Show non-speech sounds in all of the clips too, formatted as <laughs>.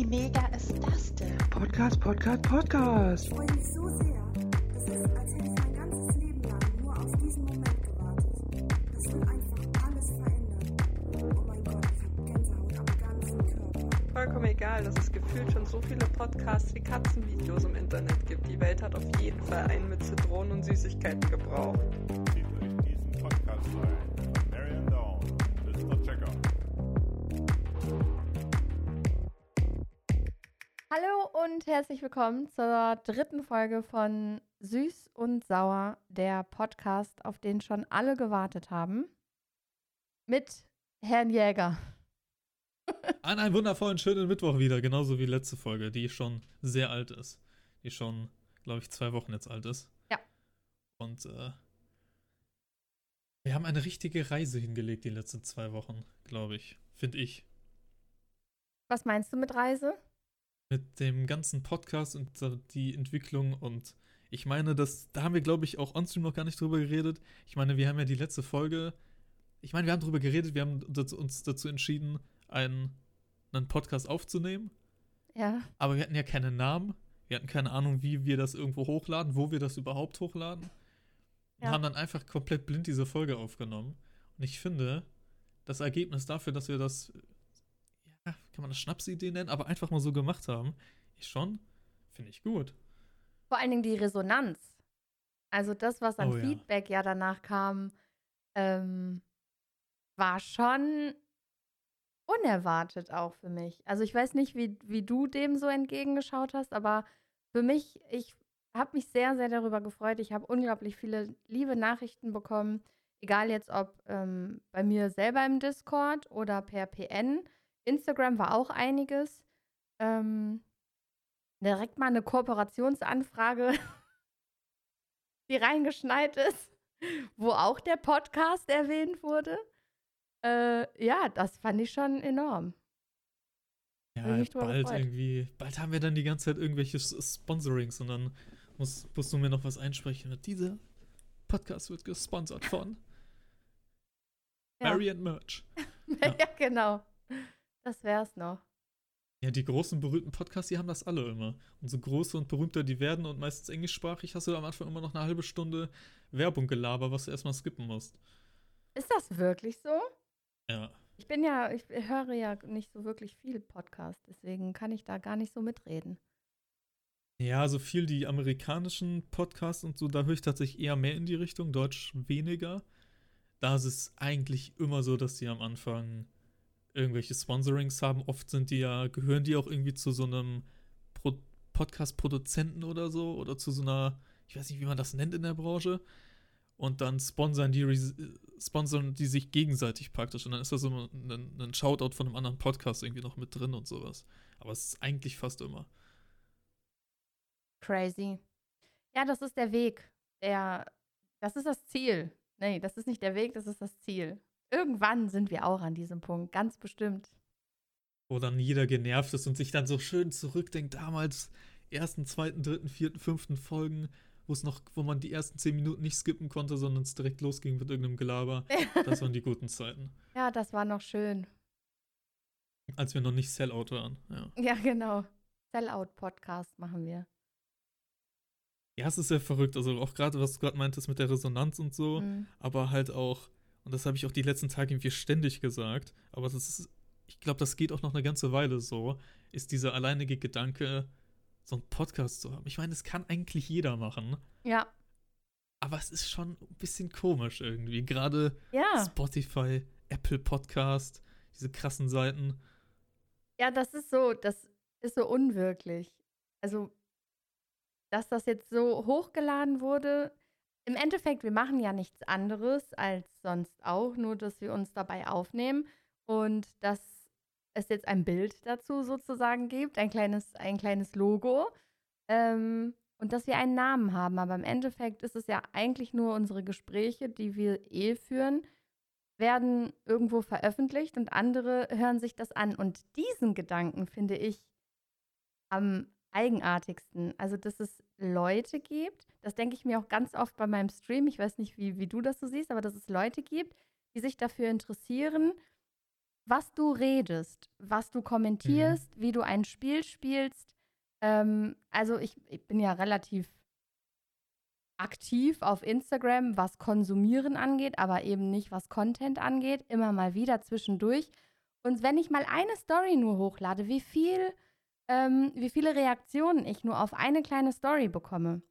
Wie mega ist das denn? Podcast, Podcast, Podcast. Ich freue mich so sehr. Das ist, als hätte ich mein ganzes Leben lang nur auf diesen Moment gewartet. Das will einfach alles verändern. Oh mein Gott, ich habe Gänsehaut am ganzen Körper. Vollkommen egal, dass es gefühlt schon so viele Podcasts wie Katzenvideos im Internet gibt. Die Welt hat auf jeden Fall einen mit Zitronen und Süßigkeiten gebraucht. Titel in diesem Podcast ein. Herzlich willkommen zur dritten Folge von Süß und Sauer, der Podcast, auf den schon alle gewartet haben. Mit Herrn Jäger. <laughs> An einem wundervollen, schönen Mittwoch wieder, genauso wie letzte Folge, die schon sehr alt ist. Die schon, glaube ich, zwei Wochen jetzt alt ist. Ja. Und äh, wir haben eine richtige Reise hingelegt die letzten zwei Wochen, glaube ich. Finde ich. Was meinst du mit Reise? Mit dem ganzen Podcast und die Entwicklung und ich meine, das, da haben wir, glaube ich, auch onstream noch gar nicht drüber geredet. Ich meine, wir haben ja die letzte Folge, ich meine, wir haben drüber geredet, wir haben uns dazu entschieden, einen, einen Podcast aufzunehmen. Ja. Aber wir hatten ja keinen Namen. Wir hatten keine Ahnung, wie wir das irgendwo hochladen, wo wir das überhaupt hochladen. Und Ja. haben dann einfach komplett blind diese Folge aufgenommen. Und ich finde, das Ergebnis dafür, dass wir das, kann man das Schnapsidee nennen, aber einfach mal so gemacht haben, ist schon, finde ich gut. Vor allen Dingen die Resonanz. Also das, was an Oh ja. Feedback ja danach kam, ähm, war schon unerwartet auch für mich. Also ich weiß nicht, wie, wie du dem so entgegengeschaut hast, aber für mich, ich habe mich sehr, sehr darüber gefreut. Ich habe unglaublich viele liebe Nachrichten bekommen, egal jetzt ob ähm, bei mir selber im Discord oder per PN. Instagram war auch einiges. Ähm, direkt mal eine Kooperationsanfrage, <laughs> die reingeschneit ist, wo auch der Podcast erwähnt wurde. Äh, ja, das fand ich schon enorm. Ja, bald gefreut. irgendwie, bald haben wir dann die ganze Zeit irgendwelche Sponsorings und dann muss, musst du mir noch was einsprechen. Dieser Podcast wird gesponsert von <laughs> Ja. Mary and Merch. <laughs> ja. genau. Das wär's noch. Ja, die großen berühmten Podcasts, die haben das alle immer. Und so große und berühmter die werden und meistens englischsprachig, hast du am Anfang immer noch eine halbe Stunde Werbung gelabert, was du erstmal skippen musst. Ist das wirklich so? Ja. Ich bin ja, ich höre ja nicht so wirklich viel Podcast, deswegen kann ich da gar nicht so mitreden. Ja, so viel die amerikanischen Podcasts und so, da höre ich tatsächlich eher mehr in die Richtung, Deutsch weniger. Da ist es eigentlich immer so, dass die am Anfang irgendwelche Sponsorings haben. Oft sind die ja, gehören die auch irgendwie zu so einem Pro Podcast-Produzenten oder so oder zu so einer, ich weiß nicht, wie man das nennt in der Branche. Und dann sponsern die, sponsern die sich gegenseitig praktisch. Und dann ist da so ein, ein Shoutout von einem anderen Podcast irgendwie noch mit drin und sowas. Aber es ist eigentlich fast immer. Crazy. Ja, das ist der Weg. Der, das ist das Ziel. Nee, das ist nicht der Weg, das ist das Ziel. Irgendwann sind wir auch an diesem Punkt, ganz bestimmt. wo dann jeder genervt ist und sich dann so schön zurückdenkt, damals ersten, zweiten, dritten, vierten, fünften Folgen, wo es noch, wo man die ersten zehn Minuten nicht skippen konnte, sondern es direkt losging mit irgendeinem Gelaber. <laughs> Das waren die guten Zeiten. Ja, das war noch schön. Als wir noch nicht Sellout waren, ja. Ja, genau. Sellout-Podcast machen wir. Ja, es ist sehr verrückt. Also auch gerade, was du gerade meintest mit der Resonanz und so, Mhm. aber halt auch, und das habe ich auch die letzten Tage irgendwie ständig gesagt, aber das ist, ich glaube, das geht auch noch eine ganze Weile so, ist dieser alleinige Gedanke, so einen Podcast zu haben. Ich meine, das kann eigentlich jeder machen. Ja. Aber es ist schon ein bisschen komisch irgendwie. Gerade Ja. Spotify, Apple Podcast, diese krassen Seiten. Ja, das ist so, das ist so unwirklich. Also, dass das jetzt so hochgeladen wurde. Im Endeffekt, wir machen ja nichts anderes als sonst auch, nur dass wir uns dabei aufnehmen und dass es jetzt ein Bild dazu sozusagen gibt, ein kleines, ein kleines Logo ähm, und dass wir einen Namen haben. Aber im Endeffekt ist es ja eigentlich nur unsere Gespräche, die wir eh führen, werden irgendwo veröffentlicht und andere hören sich das an. Und diesen Gedanken finde ich am eigenartigsten. Also, dass es Leute gibt, das denke ich mir auch ganz oft bei meinem Stream, ich weiß nicht, wie, wie du das so siehst, aber dass es Leute gibt, die sich dafür interessieren, was du redest, was du kommentierst, wie du ein Spiel spielst. Ähm, also ich, ich bin ja relativ aktiv auf Instagram, was Konsumieren angeht, aber eben nicht was Content angeht, immer mal wieder zwischendurch. Und wenn ich mal eine Story nur hochlade, wie viel, ähm, wie viele Reaktionen ich nur auf eine kleine Story bekomme.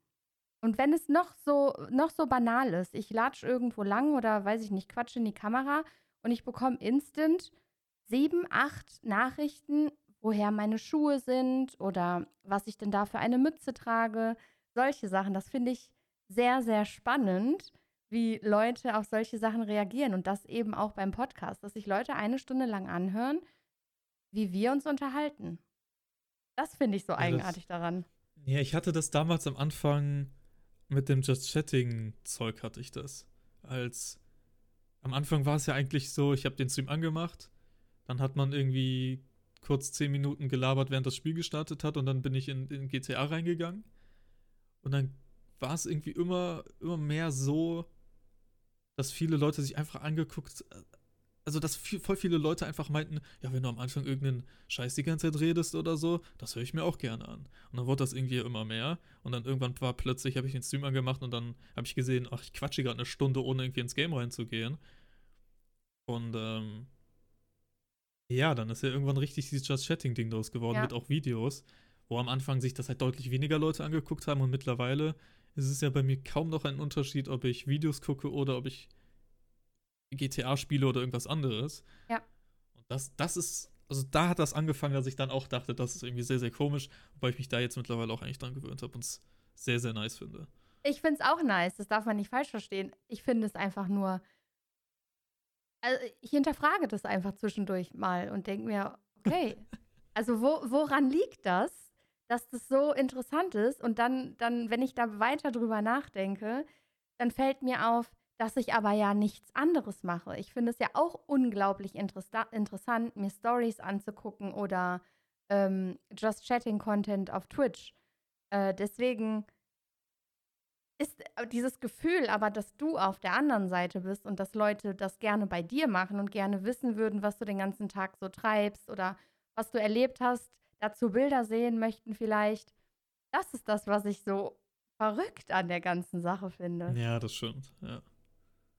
Und wenn es noch so, noch so banal ist, ich latsch irgendwo lang oder weiß ich nicht, quatsch in die Kamera und ich bekomme instant sieben, acht Nachrichten, woher meine Schuhe sind oder was ich denn da für eine Mütze trage. Solche Sachen, das finde ich sehr, sehr spannend, wie Leute auf solche Sachen reagieren. Und das eben auch beim Podcast, dass sich Leute eine Stunde lang anhören, wie wir uns unterhalten. Das finde ich so das- eigenartig daran. Ja, ich hatte das damals am Anfang mit dem Just Chatting-Zeug hatte ich das. Als am Anfang war es ja eigentlich so, ich habe den Stream angemacht, dann hat man irgendwie kurz 10 Minuten gelabert, während das Spiel gestartet hat und dann bin ich in, in GTA reingegangen. Und dann war es irgendwie immer, immer mehr so, dass viele Leute sich einfach angeguckt, also dass viel, voll viele Leute einfach meinten, ja, wenn du am Anfang irgendeinen Scheiß die ganze Zeit redest oder so, das höre ich mir auch gerne an. Und dann wurde das irgendwie immer mehr. Und dann irgendwann war plötzlich, habe ich den Stream angemacht und dann habe ich gesehen, ach, ich quatsche gerade eine Stunde, ohne irgendwie ins Game reinzugehen. Und ähm, ja, dann ist ja irgendwann richtig dieses Just Chatting-Ding draus geworden, Ja. mit auch Videos, wo am Anfang sich das halt deutlich weniger Leute angeguckt haben und mittlerweile ist es ja bei mir kaum noch ein Unterschied, ob ich Videos gucke oder ob ich GTA spiele oder irgendwas anderes. Ja. Und das, das ist, also da hat das angefangen, dass ich dann auch dachte, das ist irgendwie sehr, sehr komisch, wobei ich mich da jetzt mittlerweile auch eigentlich dran gewöhnt habe und es sehr, sehr nice finde. Ich finde es auch nice, das darf man nicht falsch verstehen. Ich finde es einfach nur. Also ich hinterfrage das einfach zwischendurch mal und denke mir, okay, <laughs> also wo, woran liegt das, dass das so interessant ist? Und dann, dann, wenn ich da weiter drüber nachdenke, dann fällt mir auf, dass ich aber ja nichts anderes mache. Ich finde es ja auch unglaublich interessa interessant, mir Stories anzugucken oder ähm, Just Chatting Content auf Twitch. Äh, deswegen ist äh, dieses Gefühl aber, dass du auf der anderen Seite bist und dass Leute das gerne bei dir machen und gerne wissen würden, was du den ganzen Tag so treibst oder was du erlebt hast, dazu Bilder sehen möchten vielleicht. Das ist das, was ich so verrückt an der ganzen Sache finde. Ja, das stimmt, ja.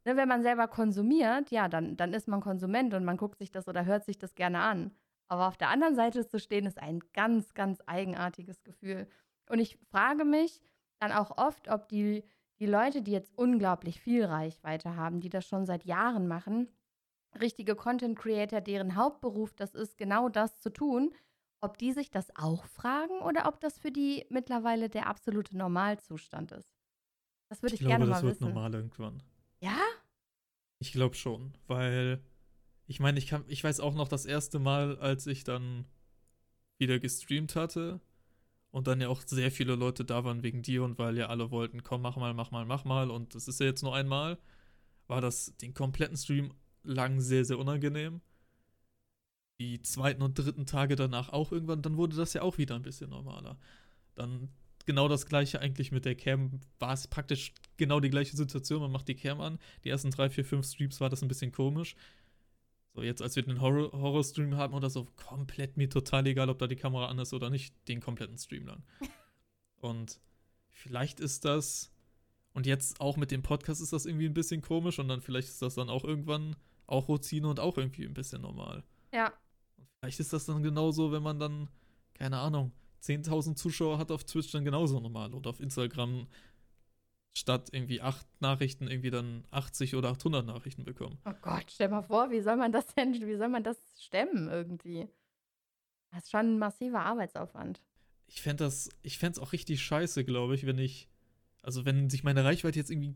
Ne, wenn man selber konsumiert, ja, dann, dann ist man Konsument und man guckt sich das oder hört sich das gerne an. Aber auf der anderen Seite zu stehen, ist ein ganz, ganz eigenartiges Gefühl. Und ich frage mich dann auch oft, ob die, die Leute, die jetzt unglaublich viel Reichweite haben, die das schon seit Jahren machen, richtige Content Creator, deren Hauptberuf das ist, genau das zu tun, ob die sich das auch fragen oder ob das für die mittlerweile der absolute Normalzustand ist. Das würde ich, Ich glaube, gerne das mal wird wissen. normal irgendwann. Ja? Ich glaube schon, weil ich meine, ich kann, ich weiß auch noch das erste Mal, als ich dann wieder gestreamt hatte und dann ja auch sehr viele Leute da waren wegen dir und weil ja alle wollten, komm, mach mal, mach mal, mach mal und das ist ja jetzt nur einmal, war das den kompletten Stream lang sehr, sehr unangenehm. Die zweiten und dritten Tage danach auch irgendwann, dann wurde das ja auch wieder ein bisschen normaler. Dann genau das gleiche eigentlich mit der Cam, war es praktisch genau die gleiche Situation, man macht die Cam an, die ersten drei, vier, fünf Streams war das ein bisschen komisch. So, jetzt als wir den Horror- Horror-Stream haben oder so, komplett mir total egal, ob da die Kamera an ist oder nicht, den kompletten Stream lang. <laughs> Und vielleicht ist das, und jetzt auch mit dem Podcast ist das irgendwie ein bisschen komisch und dann vielleicht ist das dann auch irgendwann auch Routine und auch irgendwie ein bisschen normal. Ja. Und vielleicht ist das dann genauso, wenn man dann, keine Ahnung, 10.000 Zuschauer hat auf Twitch dann genauso normal oder auf Instagram statt irgendwie acht Nachrichten irgendwie dann 80 oder 800 Nachrichten bekommen. Oh Gott, stell mal vor, wie soll man das denn, wie soll man das stemmen irgendwie? Das ist schon ein massiver Arbeitsaufwand. Ich fände das, ich fände es auch richtig scheiße, glaube ich, wenn ich, also wenn sich meine Reichweite jetzt irgendwie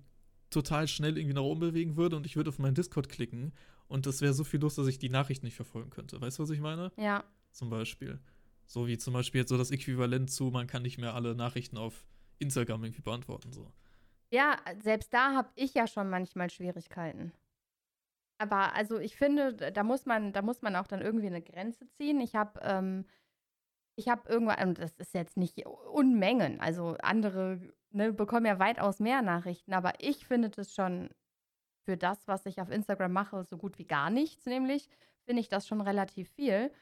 total schnell irgendwie nach oben bewegen würde und ich würde auf meinen Discord klicken und das wäre so viel los, dass ich die Nachrichten nicht verfolgen könnte. Weißt du, was ich meine? Ja. Zum Beispiel. So wie zum Beispiel jetzt so das Äquivalent zu, man kann nicht mehr alle Nachrichten auf Instagram irgendwie beantworten. So. Ja, selbst da habe ich ja schon manchmal Schwierigkeiten. Aber also ich finde, da muss man, da muss man auch dann irgendwie eine Grenze ziehen. Ich habe, ähm, ich habe irgendwann, und das ist jetzt nicht Unmengen, also andere ne, bekommen ja weitaus mehr Nachrichten, aber ich finde das schon für das, was ich auf Instagram mache, so gut wie gar nichts, nämlich finde ich das schon relativ viel.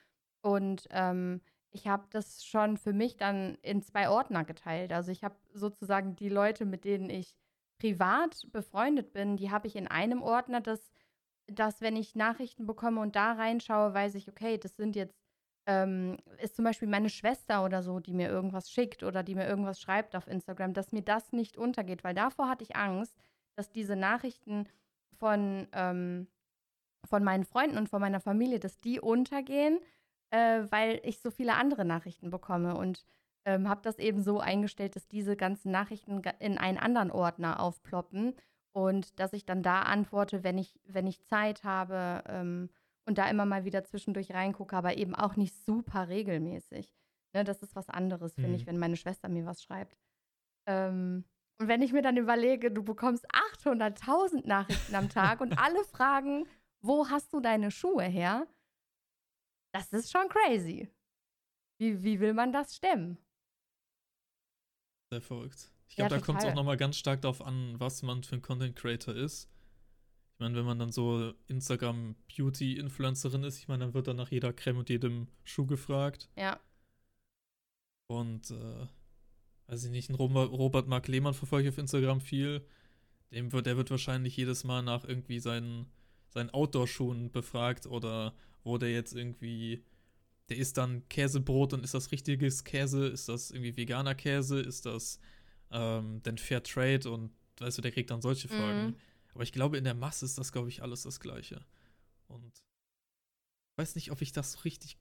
Und ähm, ich habe das schon für mich dann in zwei Ordner geteilt. Also ich habe sozusagen die Leute, mit denen ich privat befreundet bin, die habe ich in einem Ordner, dass, dass wenn ich Nachrichten bekomme und da reinschaue, weiß ich, okay, das sind jetzt, ähm, ist zum Beispiel meine Schwester oder so, die mir irgendwas schickt oder die mir irgendwas schreibt auf Instagram, dass mir das nicht untergeht, weil davor hatte ich Angst, dass diese Nachrichten von, ähm, von meinen Freunden und von meiner Familie, dass die untergehen, äh, weil ich so viele andere Nachrichten bekomme und ähm, habe das eben so eingestellt, dass diese ganzen Nachrichten in einen anderen Ordner aufploppen und dass ich dann da antworte, wenn ich, wenn ich Zeit habe ähm, und da immer mal wieder zwischendurch reingucke, aber eben auch nicht super regelmäßig. Ne, das ist was anderes, finde ich, Mhm. wenn meine Schwester mir was schreibt. Ähm, und wenn ich mir dann überlege, du bekommst 800.000 Nachrichten am Tag und alle fragen, wo hast du deine Schuhe her? Das ist schon crazy. Wie, wie will man das stemmen? Sehr verrückt. Ich Ja, glaube, da kommt es auch nochmal ganz stark darauf an, was man für ein Content Creator ist. Ich meine, wenn man dann so Instagram Beauty Influencerin ist, ich meine, dann wird dann nach jeder Creme und jedem Schuh gefragt. Ja. Und, äh, weiß ich nicht, ein Robert, Robert Mark Lehmann verfolge ich auf Instagram viel. Dem wird, der wird wahrscheinlich jedes Mal nach irgendwie seinen, seinen Outdoor-Schuhen befragt oder wo der jetzt irgendwie, der isst dann Käsebrot und ist das richtiges Käse? Ist das irgendwie veganer Käse? Ist das ähm, denn Fair Trade? Und weißt du, der kriegt dann solche Fragen. Mhm. Aber ich glaube, in der Masse ist das, glaube ich, alles das Gleiche. Und ich weiß nicht, ob ich das richtig,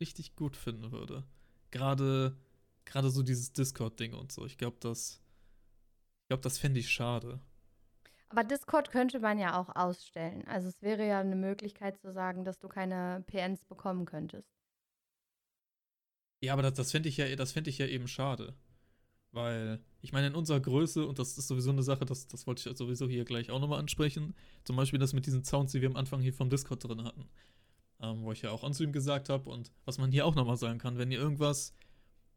richtig gut finden würde. Gerade, gerade so dieses Discord-Ding und so. Ich glaube, das, ich glaube, das fände ich schade. Aber Discord könnte man ja auch ausstellen. Also es wäre ja eine Möglichkeit zu sagen, dass du keine PNs bekommen könntest. Ja, aber das, das fände ich ja, fände ich ja eben schade. Weil, ich meine, in unserer Größe, und das ist sowieso eine Sache, das, das wollte ich sowieso hier gleich auch nochmal ansprechen, zum Beispiel das mit diesen Sounds, die wir am Anfang hier vom Discord drin hatten. Ähm, wo ich ja auch an zu ihm gesagt habe und was man hier auch nochmal sagen kann, wenn ihr irgendwas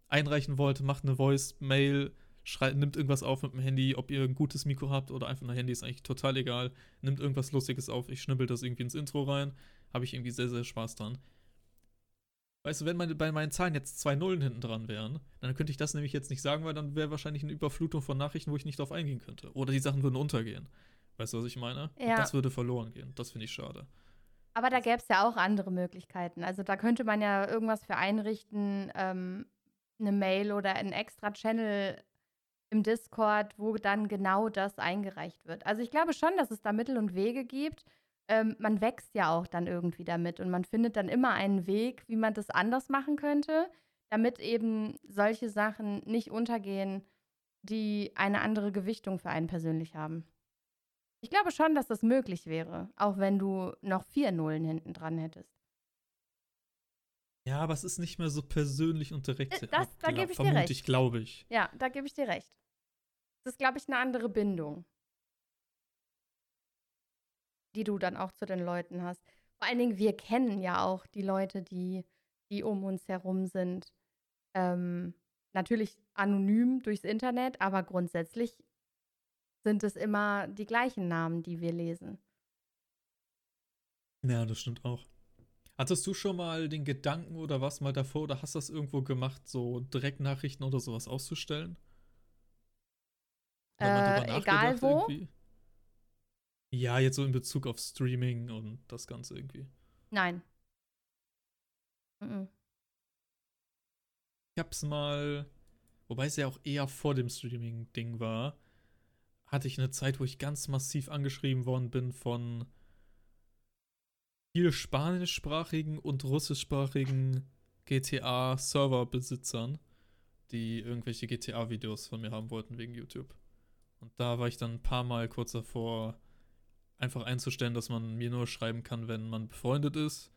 einreichen wollt, macht eine Voice-Mail, schreit, nimmt irgendwas auf mit dem Handy, ob ihr ein gutes Mikro habt oder einfach ein Handy, ist eigentlich total egal. Nimmt irgendwas Lustiges auf, ich schnibbel das irgendwie ins Intro rein, habe ich irgendwie sehr, sehr Spaß dran. Weißt du, wenn meine, bei meinen Zahlen jetzt zwei Nullen hinten dran wären, dann könnte ich das nämlich jetzt nicht sagen, weil dann wäre wahrscheinlich eine Überflutung von Nachrichten, wo ich nicht drauf eingehen könnte. Oder die Sachen würden untergehen. Weißt du, was ich meine? Ja. das würde verloren gehen. Das finde ich schade. Aber da gäbe es ja auch andere Möglichkeiten. Also da könnte man ja irgendwas für einrichten, ähm, eine Mail oder ein extra Channel im Discord, wo dann genau das eingereicht wird. Also ich glaube schon, dass es da Mittel und Wege gibt. Ähm, man wächst ja auch dann irgendwie damit und man findet dann immer einen Weg, wie man das anders machen könnte, damit eben solche Sachen nicht untergehen, die eine andere Gewichtung für einen persönlich haben. Ich glaube schon, dass das möglich wäre, auch wenn du noch vier Nullen hinten dran hättest. Ja, aber es ist nicht mehr so persönlich und direkt. Äh, das- da gebe ich dir recht. ich, glaube ich. Ja, da gebe ich dir recht. Das ist, glaube ich, eine andere Bindung, die du dann auch zu den Leuten hast. Vor allen Dingen, wir kennen ja auch die Leute, die, die um uns herum sind. Ähm, natürlich anonym durchs Internet, aber grundsätzlich sind es immer die gleichen Namen, die wir lesen. Ja, das stimmt auch. Hattest du schon mal den Gedanken oder was mal davor oder hast das irgendwo gemacht, so Direktnachrichten oder sowas auszustellen? Äh, egal wo? irgendwie? Ja, jetzt so in Bezug auf Streaming und das Ganze irgendwie. Nein. Mhm. Ich hab's mal, wobei es ja auch eher vor dem Streaming-Ding war, hatte ich eine Zeit, wo ich ganz massiv angeschrieben worden bin von viel spanischsprachigen und russischsprachigen GTA-Server-Besitzern, die irgendwelche GTA-Videos von mir haben wollten wegen YouTube. Und da war ich dann ein paar Mal kurz davor, einfach einzustellen, dass man mir nur schreiben kann, wenn man befreundet ist,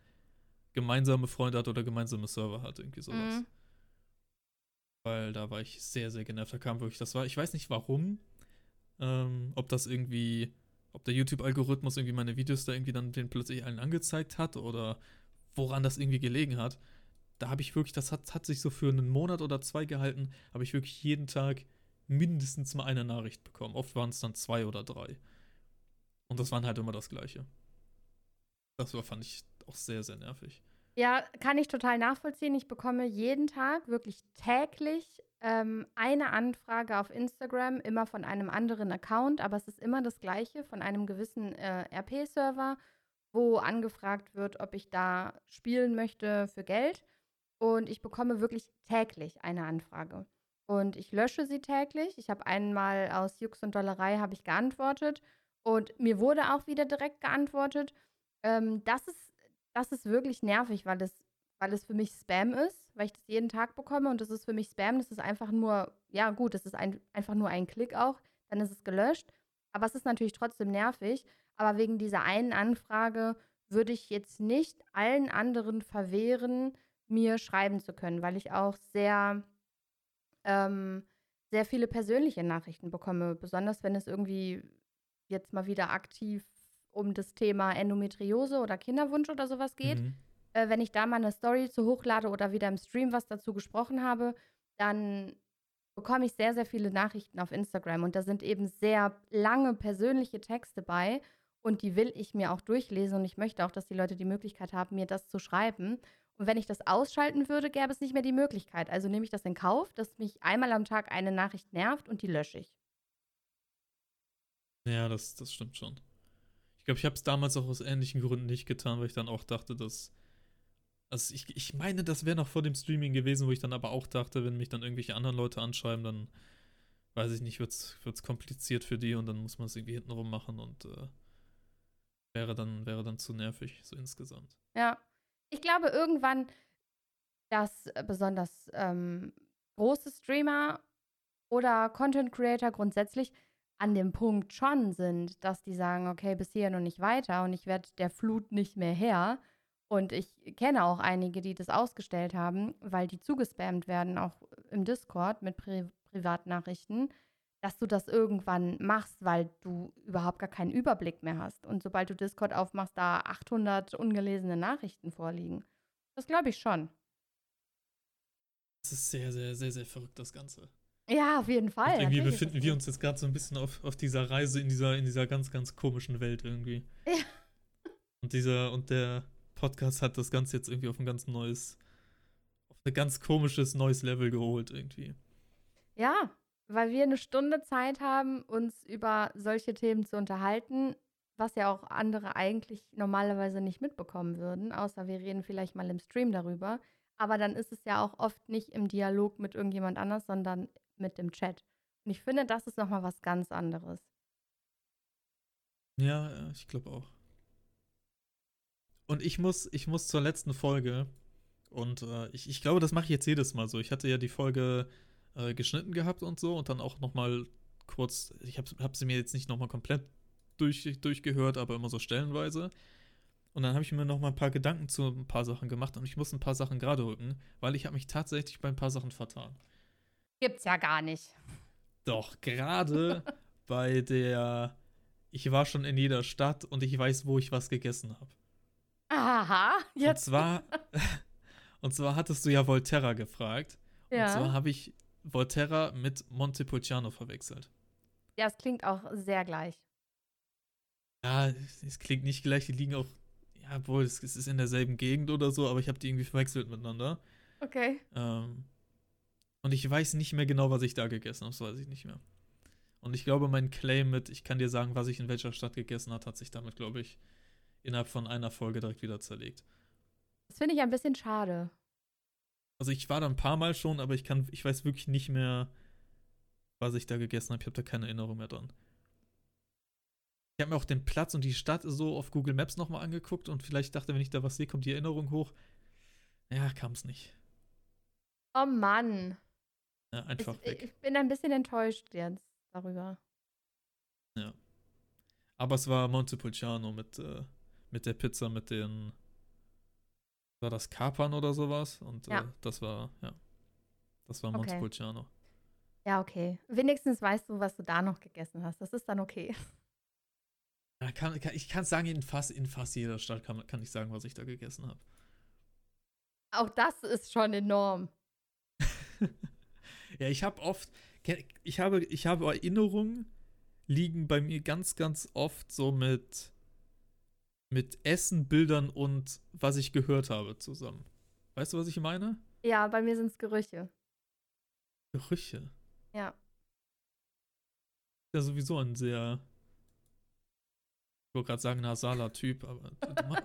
gemeinsame Freunde hat oder gemeinsame Server hat, irgendwie sowas. Mhm. Weil da war ich sehr, sehr genervt. Da kam wirklich, das war, ich weiß nicht warum, ähm, ob das irgendwie, ob der YouTube-Algorithmus irgendwie meine Videos da irgendwie dann den plötzlich allen angezeigt hat oder woran das irgendwie gelegen hat. Da habe ich wirklich, das hat, hat sich so für einen Monat oder zwei gehalten, habe ich wirklich jeden Tag mindestens mal eine Nachricht bekommen. Oft waren es dann zwei oder drei. Und das waren halt immer das Gleiche. Das war, fand ich auch sehr, sehr nervig. Ja, kann ich total nachvollziehen. Ich bekomme jeden Tag, wirklich täglich, ähm, eine Anfrage auf Instagram, immer von einem anderen Account, aber es ist immer das gleiche, von einem gewissen äh, RP-Server, wo angefragt wird, ob ich da spielen möchte für Geld. Und ich bekomme wirklich täglich eine Anfrage. Und ich lösche sie täglich. Ich habe einmal aus Jux und Dollerei habe ich geantwortet und mir wurde auch wieder direkt geantwortet. Ähm, das ist das ist wirklich nervig, weil es, weil es für mich Spam ist, weil ich das jeden Tag bekomme und das ist für mich Spam. Das ist einfach nur, ja gut, das ist ein, einfach nur ein Klick auch, dann ist es gelöscht. Aber es ist natürlich trotzdem nervig. Aber wegen dieser einen Anfrage würde ich jetzt nicht allen anderen verwehren, mir schreiben zu können, weil ich auch sehr, ähm, sehr viele persönliche Nachrichten bekomme, besonders wenn es irgendwie jetzt mal wieder aktiv um das Thema Endometriose oder Kinderwunsch oder sowas geht. Mhm. Äh, wenn ich da mal eine Story zu hochlade oder wieder im Stream was dazu gesprochen habe, dann bekomme ich sehr, sehr viele Nachrichten auf Instagram und da sind eben sehr lange persönliche Texte bei und die will ich mir auch durchlesen und ich möchte auch, dass die Leute die Möglichkeit haben, mir das zu schreiben. Und wenn ich das ausschalten würde, gäbe es nicht mehr die Möglichkeit. Also nehme ich das in Kauf, dass mich einmal am Tag eine Nachricht nervt und die lösche ich. Ja, das, das stimmt schon. Ich glaube, ich habe es damals auch aus ähnlichen Gründen nicht getan, weil ich dann auch dachte, dass. Also ich, ich meine, das wäre noch vor dem Streaming gewesen, wo ich dann aber auch dachte, wenn mich dann irgendwelche anderen Leute anschreiben, dann weiß ich nicht, wird es kompliziert für die und dann muss man es irgendwie hintenrum machen und äh, wäre dann, wäre dann zu nervig, so insgesamt. Ja. Ich glaube irgendwann, dass äh, besonders ähm, große Streamer oder Content Creator grundsätzlich an dem Punkt schon sind, dass die sagen, okay, bis hierhin und nicht weiter und ich werde der Flut nicht mehr her. Und ich kenne auch einige, die das ausgestellt haben, weil die zugespammt werden, auch im Discord mit Pri Privatnachrichten, dass du das irgendwann machst, weil du überhaupt gar keinen Überblick mehr hast. Und sobald du Discord aufmachst, da 800 ungelesene Nachrichten vorliegen. Das glaube ich schon. Das ist sehr, sehr, sehr, sehr verrückt, das Ganze. Ja, auf jeden Fall. Und irgendwie natürlich befinden wir uns jetzt gerade so ein bisschen auf, auf dieser Reise in dieser, in dieser ganz, ganz komischen Welt irgendwie. Ja. Und dieser, und der Podcast hat das Ganze jetzt irgendwie auf ein ganz neues, auf ein ganz komisches neues Level geholt irgendwie. Ja, weil wir eine Stunde Zeit haben, uns über solche Themen zu unterhalten, was ja auch andere eigentlich normalerweise nicht mitbekommen würden, außer wir reden vielleicht mal im Stream darüber. Aber dann ist es ja auch oft nicht im Dialog mit irgendjemand anders, sondern mit dem Chat. Und ich finde, das ist nochmal was ganz anderes. Ja, ich glaube auch. Und ich muss, ich muss zur letzten Folge, und äh, ich, ich glaube, das mache ich jetzt jedes Mal so. Ich hatte ja die Folge äh, geschnitten gehabt und so und dann auch noch mal kurz, ich habe hab sie mir jetzt nicht noch mal komplett durch, durchgehört, aber immer so stellenweise. Und dann habe ich mir noch mal ein paar Gedanken zu ein paar Sachen gemacht und ich muss ein paar Sachen gerade rücken, weil ich habe mich tatsächlich bei ein paar Sachen vertan. Gibt's ja gar nicht. Doch, gerade <laughs> bei der, ich war schon in jeder Stadt und ich weiß, wo ich was gegessen habe. Aha, Und jetzt. zwar, <laughs> und zwar hattest du ja Volterra gefragt. Und zwar Ja. habe ich Volterra mit Montepulciano verwechselt. ja, es klingt auch sehr gleich. Ja, es klingt nicht gleich, die liegen auch, ja, wohl, es, es ist in derselben Gegend oder so, aber ich habe die irgendwie verwechselt miteinander. Okay. Ähm, und ich weiß nicht mehr genau, was ich da gegessen habe, das weiß ich nicht mehr. Und ich glaube, mein Claim mit, ich kann dir sagen, was ich in welcher Stadt gegessen habe, hat sich damit, glaube ich, innerhalb von einer Folge direkt wieder zerlegt. Das finde ich ein bisschen schade. Also ich war da ein paar Mal schon, aber ich kann, ich weiß wirklich nicht mehr, was ich da gegessen habe. Ich habe da keine Erinnerung mehr dran. Ich habe mir auch den Platz und die Stadt so auf Google Maps nochmal angeguckt und vielleicht dachte, wenn ich da was sehe, kommt die Erinnerung hoch. Ja, kam es nicht. Oh Mann. Ja, einfach Ich, weg. ich bin ein bisschen enttäuscht jetzt darüber. Aber es war Montepulciano mit, äh, mit der Pizza, mit den. War das Kapern oder sowas? Und Ja. äh, das war, ja. Das war Okay. Montepulciano. Ja, okay. Wenigstens weißt du, was du da noch gegessen hast. Das ist dann okay. Ja, kann, kann, ich kann sagen, in fast, in fast jeder Stadt kann, kann ich sagen, was ich da gegessen habe. Auch das ist schon enorm. <laughs> ja, ich habe oft, ich habe, ich habe Erinnerungen, liegen bei mir ganz, ganz oft so mit, mit Essen, Bildern und was ich gehört habe zusammen. Weißt du, was ich meine? Ja, bei mir sind es Gerüche. Gerüche. Ja. Ja, sowieso ein sehr, ich wollte gerade sagen, nasaler Typ, aber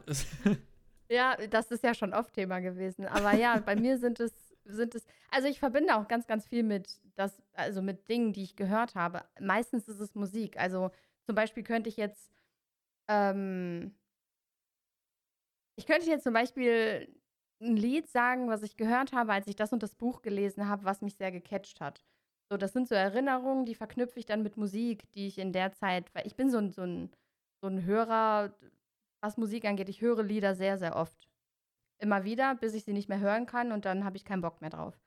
<laughs> Ja, das ist ja schon oft Thema gewesen. Aber ja, <laughs> bei mir sind es, sind es, also ich verbinde auch ganz, ganz viel mit das, also mit Dingen, die ich gehört habe. Meistens ist es Musik. Also zum Beispiel könnte ich jetzt, ähm, ich könnte jetzt zum Beispiel ein Lied sagen, was ich gehört habe, als ich das und das Buch gelesen habe, was mich sehr gecatcht hat. So, das sind so Erinnerungen, die verknüpfe ich dann mit Musik, die ich in der Zeit, weil ich bin so ein, so ein, so ein Hörer, was Musik angeht. Ich höre Lieder sehr, sehr oft. Immer wieder, bis ich sie nicht mehr hören kann und dann habe ich keinen Bock mehr drauf.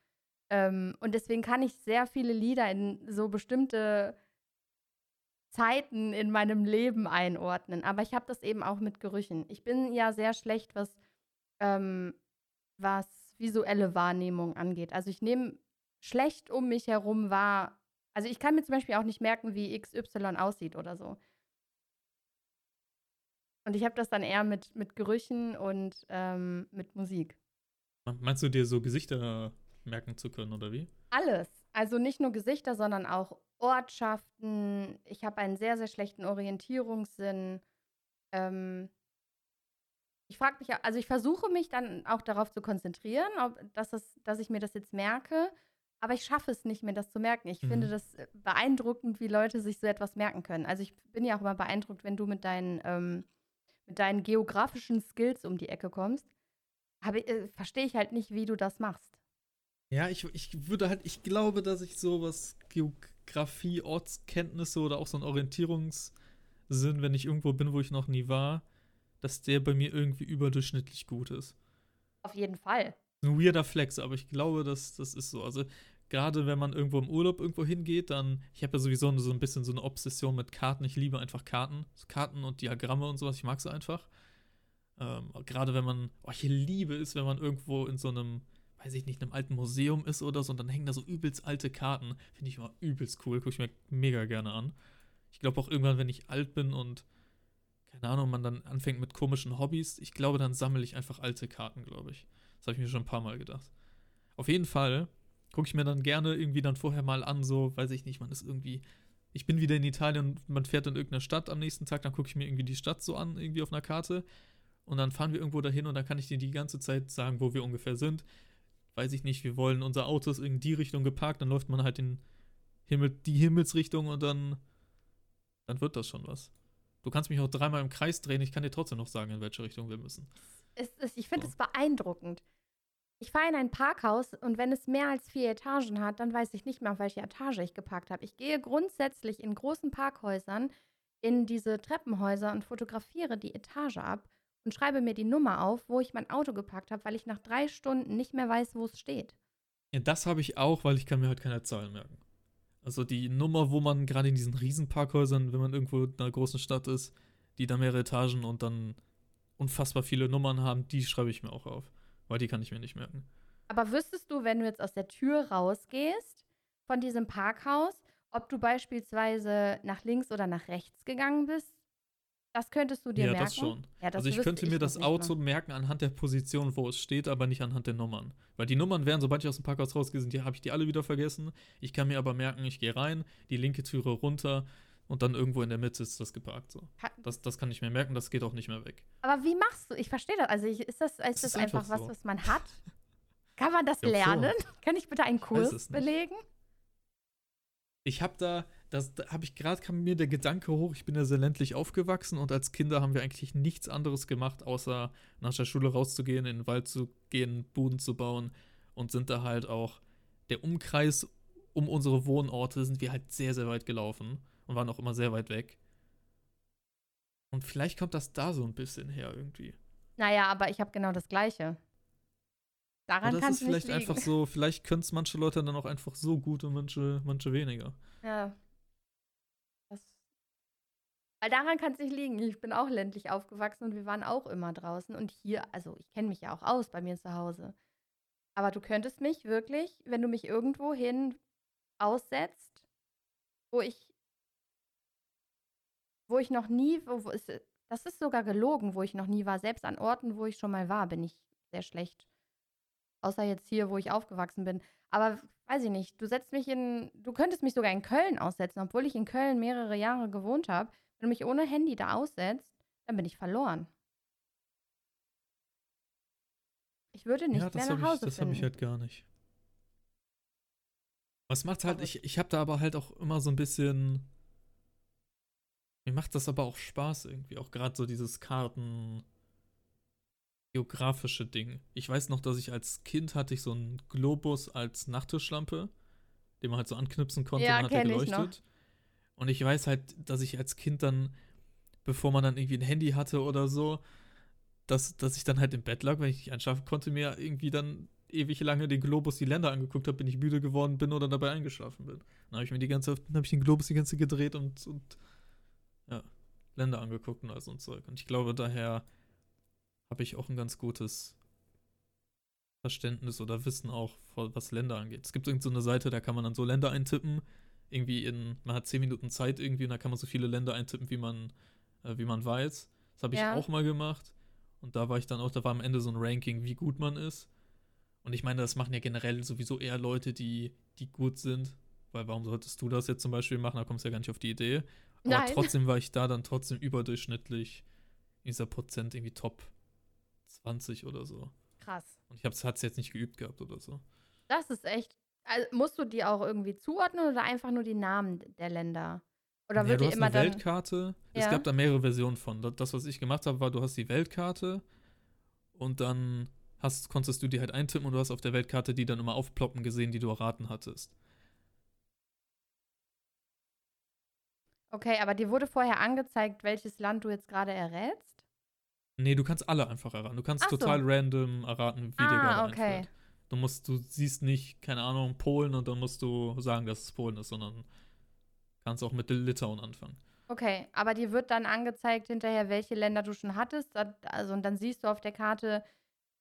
Ähm, und deswegen kann ich sehr viele Lieder in so bestimmte Zeiten in meinem Leben einordnen. Aber ich habe das eben auch mit Gerüchen. Ich bin ja sehr schlecht, was, ähm, was visuelle Wahrnehmung angeht. Also ich nehme schlecht um mich herum wahr. Also ich kann mir zum Beispiel auch nicht merken, wie XY aussieht oder so. Und ich habe das dann eher mit, mit Gerüchen und ähm, mit Musik. Meinst du dir so Gesichter merken zu können, oder wie? Alles. Also nicht nur Gesichter, sondern auch Ortschaften. Ich habe einen sehr, sehr schlechten Orientierungssinn. Ähm, ich frage mich, also ich versuche mich dann auch darauf zu konzentrieren, ob, dass, es, dass ich mir das jetzt merke, aber ich schaffe es nicht, mir das zu merken. Ich Mhm. finde das äh, beeindruckend, wie Leute sich so etwas merken können. Also ich bin ja auch immer beeindruckt, wenn du mit deinen, ähm, mit deinen geografischen Skills um die Ecke kommst. Ich- Äh, Verstehe ich halt nicht, wie du das machst. Ja, ich, ich würde halt, ich glaube, dass ich sowas Geografie, Ortskenntnisse oder auch so ein Orientierungssinn, wenn ich irgendwo bin, wo ich noch nie war, dass der bei mir irgendwie überdurchschnittlich gut ist. Auf jeden Fall. Ein weirder Flex, aber ich glaube, dass das ist so. Also gerade wenn man irgendwo im Urlaub irgendwo hingeht, dann, ich habe ja sowieso so ein bisschen so eine Obsession mit Karten. Ich liebe einfach Karten, Karten und Diagramme und sowas. Ich mag sie einfach. Ähm, gerade wenn man, oh, ich liebe es, wenn man irgendwo in so einem, weiß ich nicht, einem alten Museum ist oder so und dann hängen da so übelst alte Karten. Finde ich immer übelst cool, gucke ich mir mega gerne an. Ich glaube auch irgendwann, wenn ich alt bin und keine Ahnung, man dann anfängt mit komischen Hobbys, ich glaube, dann sammle ich einfach alte Karten, glaube ich. Das habe ich mir schon ein paar Mal gedacht. Auf jeden Fall gucke ich mir dann gerne irgendwie dann vorher mal an, so, weiß ich nicht, man ist irgendwie, ich bin wieder in Italien und man fährt in irgendeine Stadt am nächsten Tag, dann gucke ich mir irgendwie die Stadt so an, irgendwie auf einer Karte. Und dann fahren wir irgendwo dahin und dann kann ich dir die ganze Zeit sagen, wo wir ungefähr sind. Weiß ich nicht, wir wollen, unser Auto ist in die Richtung geparkt, dann läuft man halt in Himmel, die Himmelsrichtung und dann, dann wird das schon was. Du kannst mich auch dreimal im Kreis drehen, ich kann dir trotzdem noch sagen, in welche Richtung wir müssen. Es, ich finde So. es beeindruckend. Ich fahre in ein Parkhaus und wenn es mehr als vier Etagen hat, dann weiß ich nicht mehr, auf welche Etage ich geparkt habe. Ich gehe grundsätzlich in großen Parkhäusern in diese Treppenhäuser und fotografiere die Etage ab und schreibe mir die Nummer auf, wo ich mein Auto geparkt habe, weil ich nach drei Stunden nicht mehr weiß, wo es steht. Ja, das habe ich auch, weil ich kann mir halt keine Zahlen merken. Also die Nummer, wo man gerade in diesen Riesenparkhäusern, wenn man irgendwo in einer großen Stadt ist, die da mehrere Etagen und dann unfassbar viele Nummern haben, die schreibe ich mir auch auf. Weil die kann ich mir nicht merken. Aber wüsstest du, wenn du jetzt aus der Tür rausgehst von diesem Parkhaus, ob du beispielsweise nach links oder nach rechts gegangen bist? Das könntest du dir ja, merken. das schon. Ja, das also ich könnte mir noch das Auto mal. merken anhand der Position, wo es steht, aber nicht anhand der Nummern. Weil die Nummern wären, sobald ich aus dem Parkhaus rausgehe, sind die, habe ich die alle wieder vergessen. Ich kann mir aber merken, ich gehe rein, die linke Türe runter und dann irgendwo in der Mitte ist das geparkt. So. Das, das kann ich mir merken, das geht auch nicht mehr weg. Aber wie machst du? Ich verstehe das. Also ich, ist das, ist das einfach, einfach was, so. was man hat? <laughs> Kann man das Ja, lernen? Kann ich bitte einen Kurs belegen? Ich habe da, das da habe ich gerade, kam mir der Gedanke hoch, ich bin ja sehr ländlich aufgewachsen und als Kinder haben wir eigentlich nichts anderes gemacht, außer nach der Schule rauszugehen, in den Wald zu gehen, Buden zu bauen und sind da halt auch, der Umkreis um unsere Wohnorte sind wir halt sehr, sehr weit gelaufen und waren auch immer sehr weit weg. Und vielleicht kommt das da so ein bisschen her irgendwie. Naja, aber ich habe genau das Gleiche. Daran kann das ist nicht vielleicht liegen. einfach so, vielleicht können es manche Leute dann auch einfach so gut und manche, manche weniger. Ja. Weil daran kann es nicht liegen. Ich bin auch ländlich aufgewachsen und wir waren auch immer draußen. Und hier, also ich kenne mich ja auch aus bei mir zu Hause. Aber du könntest mich wirklich, wenn du mich irgendwo hin aussetzt, wo ich wo ich noch nie, wo, wo ist, das ist sogar gelogen, wo ich noch nie war. Selbst an Orten, wo ich schon mal war, bin ich sehr schlecht. Außer jetzt hier, wo ich aufgewachsen bin. Aber weiß ich nicht, du setzt mich in, du könntest mich sogar in Köln aussetzen, obwohl ich in Köln mehrere Jahre gewohnt habe. Wenn du mich ohne Handy da aussetzt, dann bin ich verloren. Ich würde nicht ja, das mehr habe nach ich, Hause das hab finden. ich halt gar nicht. Was macht halt, Verrückt. ich, ich habe da aber halt auch immer so ein bisschen. Mir macht das aber auch Spaß irgendwie. Auch gerade so dieses Karten. geografische Ding. Ich weiß noch, dass ich als Kind hatte ich so einen Globus als Nachttischlampe, den man halt so anknipsen konnte Ja, und dann hat er kenn ich noch. Und ich weiß halt, dass ich als Kind dann, bevor man dann irgendwie ein Handy hatte oder so, dass, dass ich dann halt im Bett lag, wenn ich nicht einschlafen konnte, mir irgendwie dann ewig lange den Globus die Länder angeguckt habe, bin ich müde geworden bin oder dabei eingeschlafen bin. Dann habe ich mir die ganze habe ich den Globus die ganze gedreht und, und ja, Länder angeguckt und all so ein Zeug. Und ich glaube, daher habe ich auch ein ganz gutes Verständnis oder Wissen auch, was Länder angeht. Es gibt irgend so Seite, da kann man dann so Länder eintippen. Irgendwie in, man hat zehn Minuten Zeit irgendwie und da kann man so viele Länder eintippen, wie man, äh, wie man weiß. Das habe ich Ja. auch mal gemacht. Und da war ich dann auch, da war am Ende so ein Ranking, wie gut man ist. Und ich meine, das machen ja generell sowieso eher Leute, die, die gut sind. Weil warum solltest du das jetzt zum Beispiel machen? Da kommst du ja gar nicht auf die Idee. Aber Nein. trotzdem war ich da dann trotzdem überdurchschnittlich in dieser Prozent irgendwie Top 20 oder so. Krass. Und ich habe es jetzt nicht geübt gehabt oder so. Das ist echt. Also, musst du die auch irgendwie zuordnen oder einfach nur die Namen der Länder? Oder ja, wird du hast immer eine dann. Weltkarte. Es Ja. gab da mehrere Versionen von. Das- was ich gemacht habe, war, du hast die Weltkarte und dann hast, konntest du die halt eintippen und du hast auf der Weltkarte die dann immer aufploppen gesehen, die du erraten hattest. Okay, aber dir wurde vorher angezeigt, welches Land du jetzt gerade errätst? Nee, du kannst alle einfach erraten. Du kannst Ach so. total random erraten, wie dir Ah, gerade okay. einfällt. Du musst, du siehst nicht, keine Ahnung, Polen und dann musst du sagen, dass es Polen ist, sondern kannst auch mit Litauen anfangen. Okay, aber dir wird dann angezeigt hinterher, welche Länder du schon hattest. Also, und dann siehst du auf der Karte,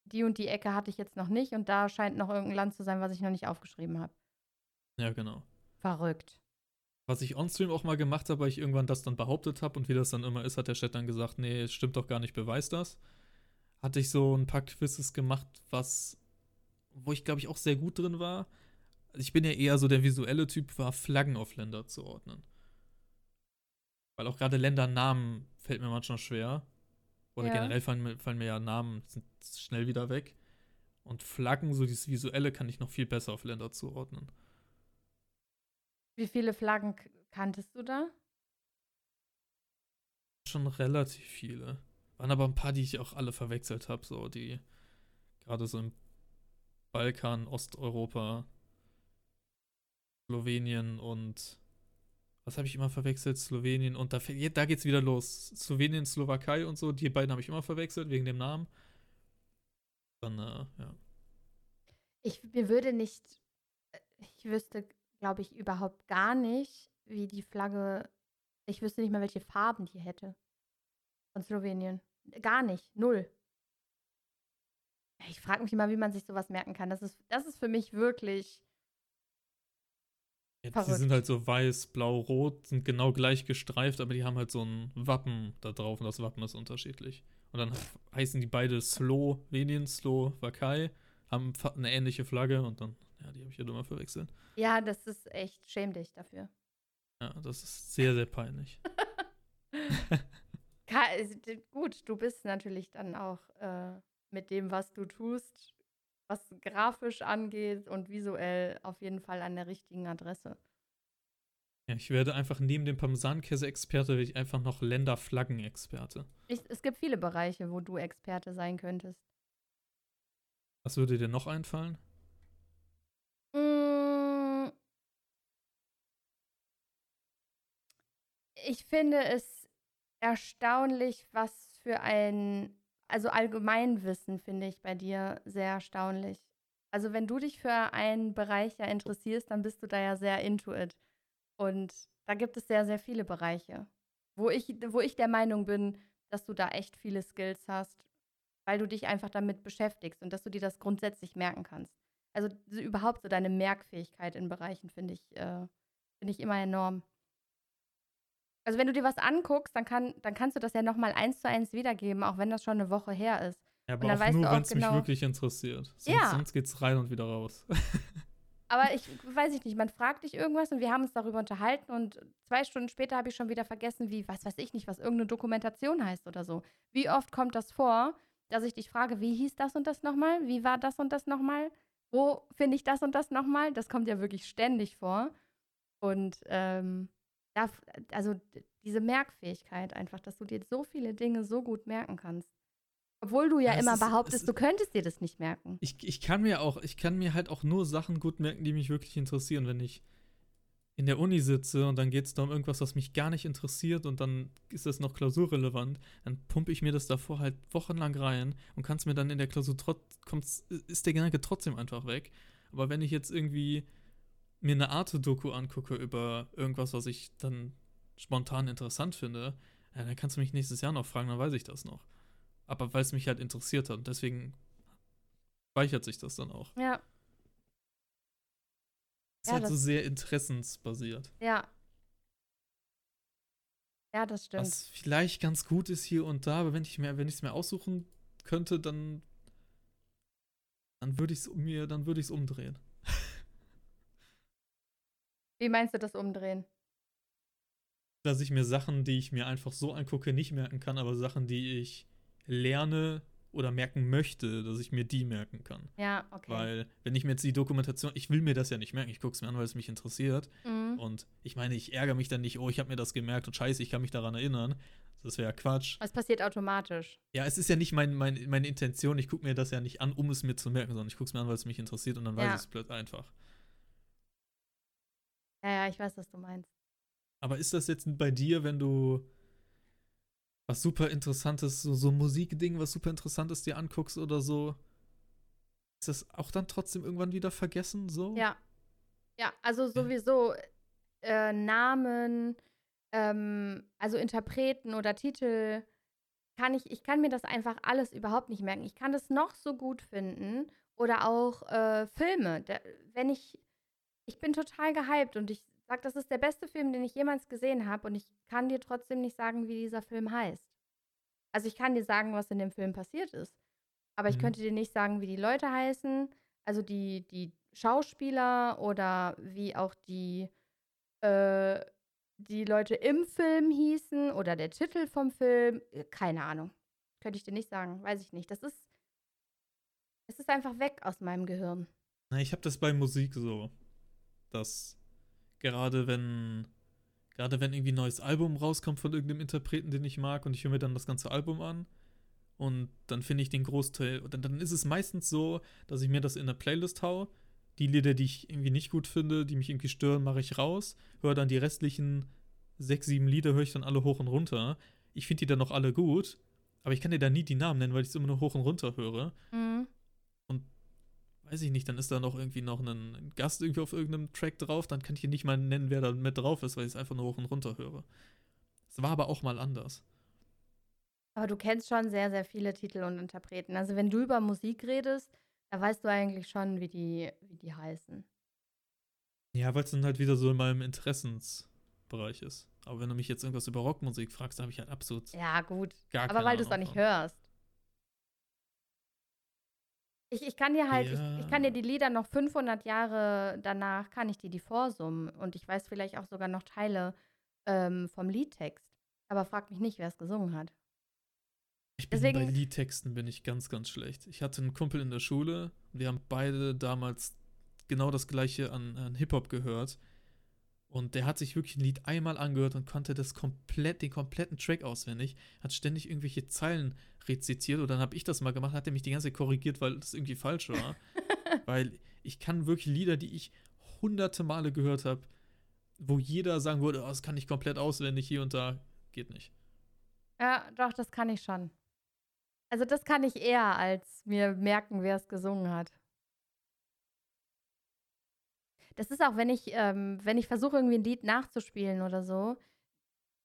die und die Ecke hatte ich jetzt noch nicht und da scheint noch irgendein Land zu sein, was ich noch nicht aufgeschrieben habe. Ja, genau. Verrückt. Was ich onstream auch mal gemacht habe, weil ich irgendwann das dann behauptet habe und wie das dann immer ist, hat der Chat dann gesagt, nee, es stimmt doch gar nicht, beweis das. Hatte ich so ein paar Quizzes gemacht, was, wo ich glaube ich auch sehr gut drin war. Also ich bin ja eher so der visuelle Typ, war Flaggen auf Länder zu ordnen. Weil auch gerade Ländernamen fällt mir manchmal schwer. Oder Ja. generell fallen mir, fallen mir ja Namen sind schnell wieder weg. Und Flaggen, so dieses Visuelle, kann ich noch viel besser auf Länder zuordnen. Wie viele Flaggen kanntest du da? schon relativ viele. Waren aber ein paar, die ich auch alle verwechselt habe, so die gerade so im Balkan, Osteuropa, Slowenien und was habe ich immer verwechselt? Slowenien und da, da geht's wieder los. Slowenien, Slowakei und so, die beiden habe ich immer verwechselt wegen dem Namen. Dann, äh, ja. Ich, mir würde nicht, ich wüsste, glaube ich, überhaupt gar nicht, wie die Flagge, ich wüsste nicht mal, welche Farben die hätte. Von Slowenien. Gar nicht. Null. Ich frage mich immer, wie man sich sowas merken kann. Das ist, das ist für mich wirklich. Ja, die sind halt so weiß, blau, rot, sind genau gleich gestreift, aber die haben halt so ein Wappen da drauf und das Wappen ist unterschiedlich. Und dann heißen die beide Slowenien, Slowakei, haben fa- eine ähnliche Flagge und dann, ja, die habe ich ja immer verwechselt. Ja, das ist echt schäm dich dafür. Ja, das ist sehr, sehr peinlich. <laughs> <laughs> D- gut, du bist natürlich dann auch äh, mit dem, was du tust, was grafisch angeht und visuell auf jeden Fall an der richtigen Adresse. Ja, ich werde einfach neben dem Parmesankäse-Experte, werde ich einfach noch Länderflaggen-Experte. Es gibt viele Bereiche, wo du Experte sein könntest. Was würde dir noch einfallen? Mm. Ich finde es erstaunlich, was für ein, also Allgemeinwissen finde ich bei dir sehr erstaunlich. Also wenn du dich für einen Bereich ja interessierst, dann bist du da ja sehr into it. Und da gibt es sehr, sehr viele Bereiche, wo ich, wo ich der Meinung bin, dass du da echt viele Skills hast, weil du dich einfach damit beschäftigst und dass du dir das grundsätzlich merken kannst. Also so überhaupt so deine Merkfähigkeit in Bereichen finde ich, äh, finde ich immer enorm. Also wenn du dir was anguckst, dann, kann, dann kannst du das ja nochmal eins zu eins wiedergeben, auch wenn das schon eine Woche her ist. Ja, Und aber auch nur, wenn es genau- mich wirklich interessiert. Sonst, Ja. sonst geht's rein und wieder raus. <laughs> Aber ich weiß ich nicht, man fragt dich irgendwas und wir haben uns darüber unterhalten und zwei Stunden später habe ich schon wieder vergessen, wie, was weiß ich nicht, was irgendeine Dokumentation heißt oder so. Wie oft kommt das vor, dass ich dich frage, wie hieß das und das nochmal? Wie war das und das nochmal? Wo finde ich das und das nochmal? Das kommt ja wirklich ständig vor. Und ähm, da, also diese Merkfähigkeit einfach, dass du dir so viele Dinge so gut merken kannst. Obwohl du ja, Ja, immer ist- es behauptest, ist- du könntest dir das nicht merken. Ich, ich kann mir auch, ich kann mir halt auch nur Sachen gut merken, die mich wirklich interessieren. Wenn ich in der Uni sitze und dann geht es da um irgendwas, was mich gar nicht interessiert und dann ist das noch klausurrelevant, dann pumpe ich mir das davor halt wochenlang rein und kann es mir dann in der Klausur trotz, kommt's, ist der Gedanke trotzdem einfach weg. Aber wenn ich jetzt irgendwie mir eine Arte-Doku angucke über irgendwas, was ich dann spontan interessant finde, ja, dann kannst du mich nächstes Jahr noch fragen, dann weiß ich das noch. Aber weil es mich halt interessiert hat. Deswegen speichert sich das dann auch. Ja, Ist Ja, halt so sehr interessensbasiert. ja. Ja, das stimmt. Was vielleicht ganz gut ist hier und da, aber wenn ich mir, wenn ich es mir aussuchen könnte, dann, dann würde ich es mir, dann würde ich es umdrehen. Wie meinst du das umdrehen? Dass ich mir Sachen, die ich mir einfach so angucke, nicht merken kann, aber Sachen, die ich lerne oder merken möchte, dass ich mir die merken kann. Ja, okay. Weil, wenn ich mir jetzt die Dokumentation, ich will mir das ja nicht merken, ich gucke es mir an, weil es mich interessiert. mhm. Und ich meine, ich ärgere mich dann nicht, oh, ich habe mir das gemerkt und scheiße, ich kann mich daran erinnern. Das wäre ja Quatsch. Es passiert automatisch. Ja, es ist ja nicht mein, mein, meine Intention, ich gucke mir das ja nicht an, um es mir zu merken, sondern ich gucke es mir an, weil es mich interessiert und dann weiß Ja. ich es plötzlich einfach. Ja, ja, ich weiß, was du meinst. Aber ist das jetzt bei dir, wenn du was super interessantes, so, so ein Musikding, was super interessantes dir anguckst oder so, ist das auch dann trotzdem irgendwann wieder vergessen, so? Ja. Ja, also sowieso äh, Namen, ähm, also Interpreten oder Titel, kann ich, ich kann mir das einfach alles überhaupt nicht merken. Ich kann das noch so gut finden. Oder auch äh, Filme. Da, wenn ich, ich bin total gehypt und ich sage, das ist der beste Film, den ich jemals gesehen habe und ich kann dir trotzdem nicht sagen, wie dieser Film heißt. Also ich kann dir sagen, was in dem Film passiert ist. Aber ich Mhm. könnte dir nicht sagen, wie die Leute heißen, also die, die Schauspieler oder wie auch die, äh, die Leute im Film hießen oder der Titel vom Film. Äh, Keine Ahnung. Könnte ich dir nicht sagen, weiß ich nicht. Das ist, es ist einfach weg aus meinem Gehirn. Na, ich habe das bei Musik so, dass gerade wenn gerade wenn irgendwie ein neues Album rauskommt von irgendeinem Interpreten, den ich mag, und ich höre mir dann das ganze Album an und dann finde ich den Großteil, dann, dann ist es meistens so, dass ich mir das in eine Playlist hau. Die Lieder, die ich irgendwie nicht gut finde, die mich irgendwie stören, mache ich raus, höre dann die restlichen sechs, sieben Lieder, höre ich dann alle hoch und runter. Ich finde die dann noch alle gut, aber ich kann dir da nie die Namen nennen, weil ich es immer nur hoch und runter höre Mhm. Weiß ich nicht, dann ist da noch irgendwie noch ein, Gast irgendwie auf irgendeinem Track drauf, dann kann ich hier nicht mal nennen, wer da mit drauf ist, weil ich es einfach nur hoch und runter höre. Es war aber auch mal anders. Aber du kennst schon sehr, sehr viele Titel und Interpreten. Also wenn du über Musik redest, da weißt du eigentlich schon, wie die, wie die heißen. Ja, weil es dann halt wieder so in meinem Interessensbereich ist. Aber wenn du mich jetzt irgendwas über Rockmusik fragst, da habe ich halt absolut Ja, gut. gar Aber weil du es Ahnung nicht hörst. Ich, ich kann dir halt, ich, ich kann dir Ja. die Lieder noch 500 Jahre danach, kann ich dir die vorsummen. Und ich weiß vielleicht auch sogar noch Teile ähm, vom Liedtext. Aber frag mich nicht, wer es gesungen hat. Ich bin bei Deswegen- Liedtexten bin ich ganz, ganz schlecht. Ich hatte einen Kumpel in der Schule, wir haben beide damals genau das gleiche an, an Hip-Hop gehört. Und der hat sich wirklich ein Lied einmal angehört und konnte das komplett, den kompletten Track auswendig, hat ständig irgendwelche Zeilen rezitiert und dann habe ich das mal gemacht, hat er mich die ganze Zeit korrigiert, weil das irgendwie falsch war. <laughs> weil ich kann wirklich Lieder, die ich hunderte Male gehört habe, wo jeder sagen würde, oh, das kann ich komplett auswendig hier und da, geht nicht. Ja, doch, das kann ich schon. Also das kann ich eher, als mir merken, wer es gesungen hat. Das ist auch, wenn ich, ähm, wenn ich versuche, irgendwie ein Lied nachzuspielen oder so.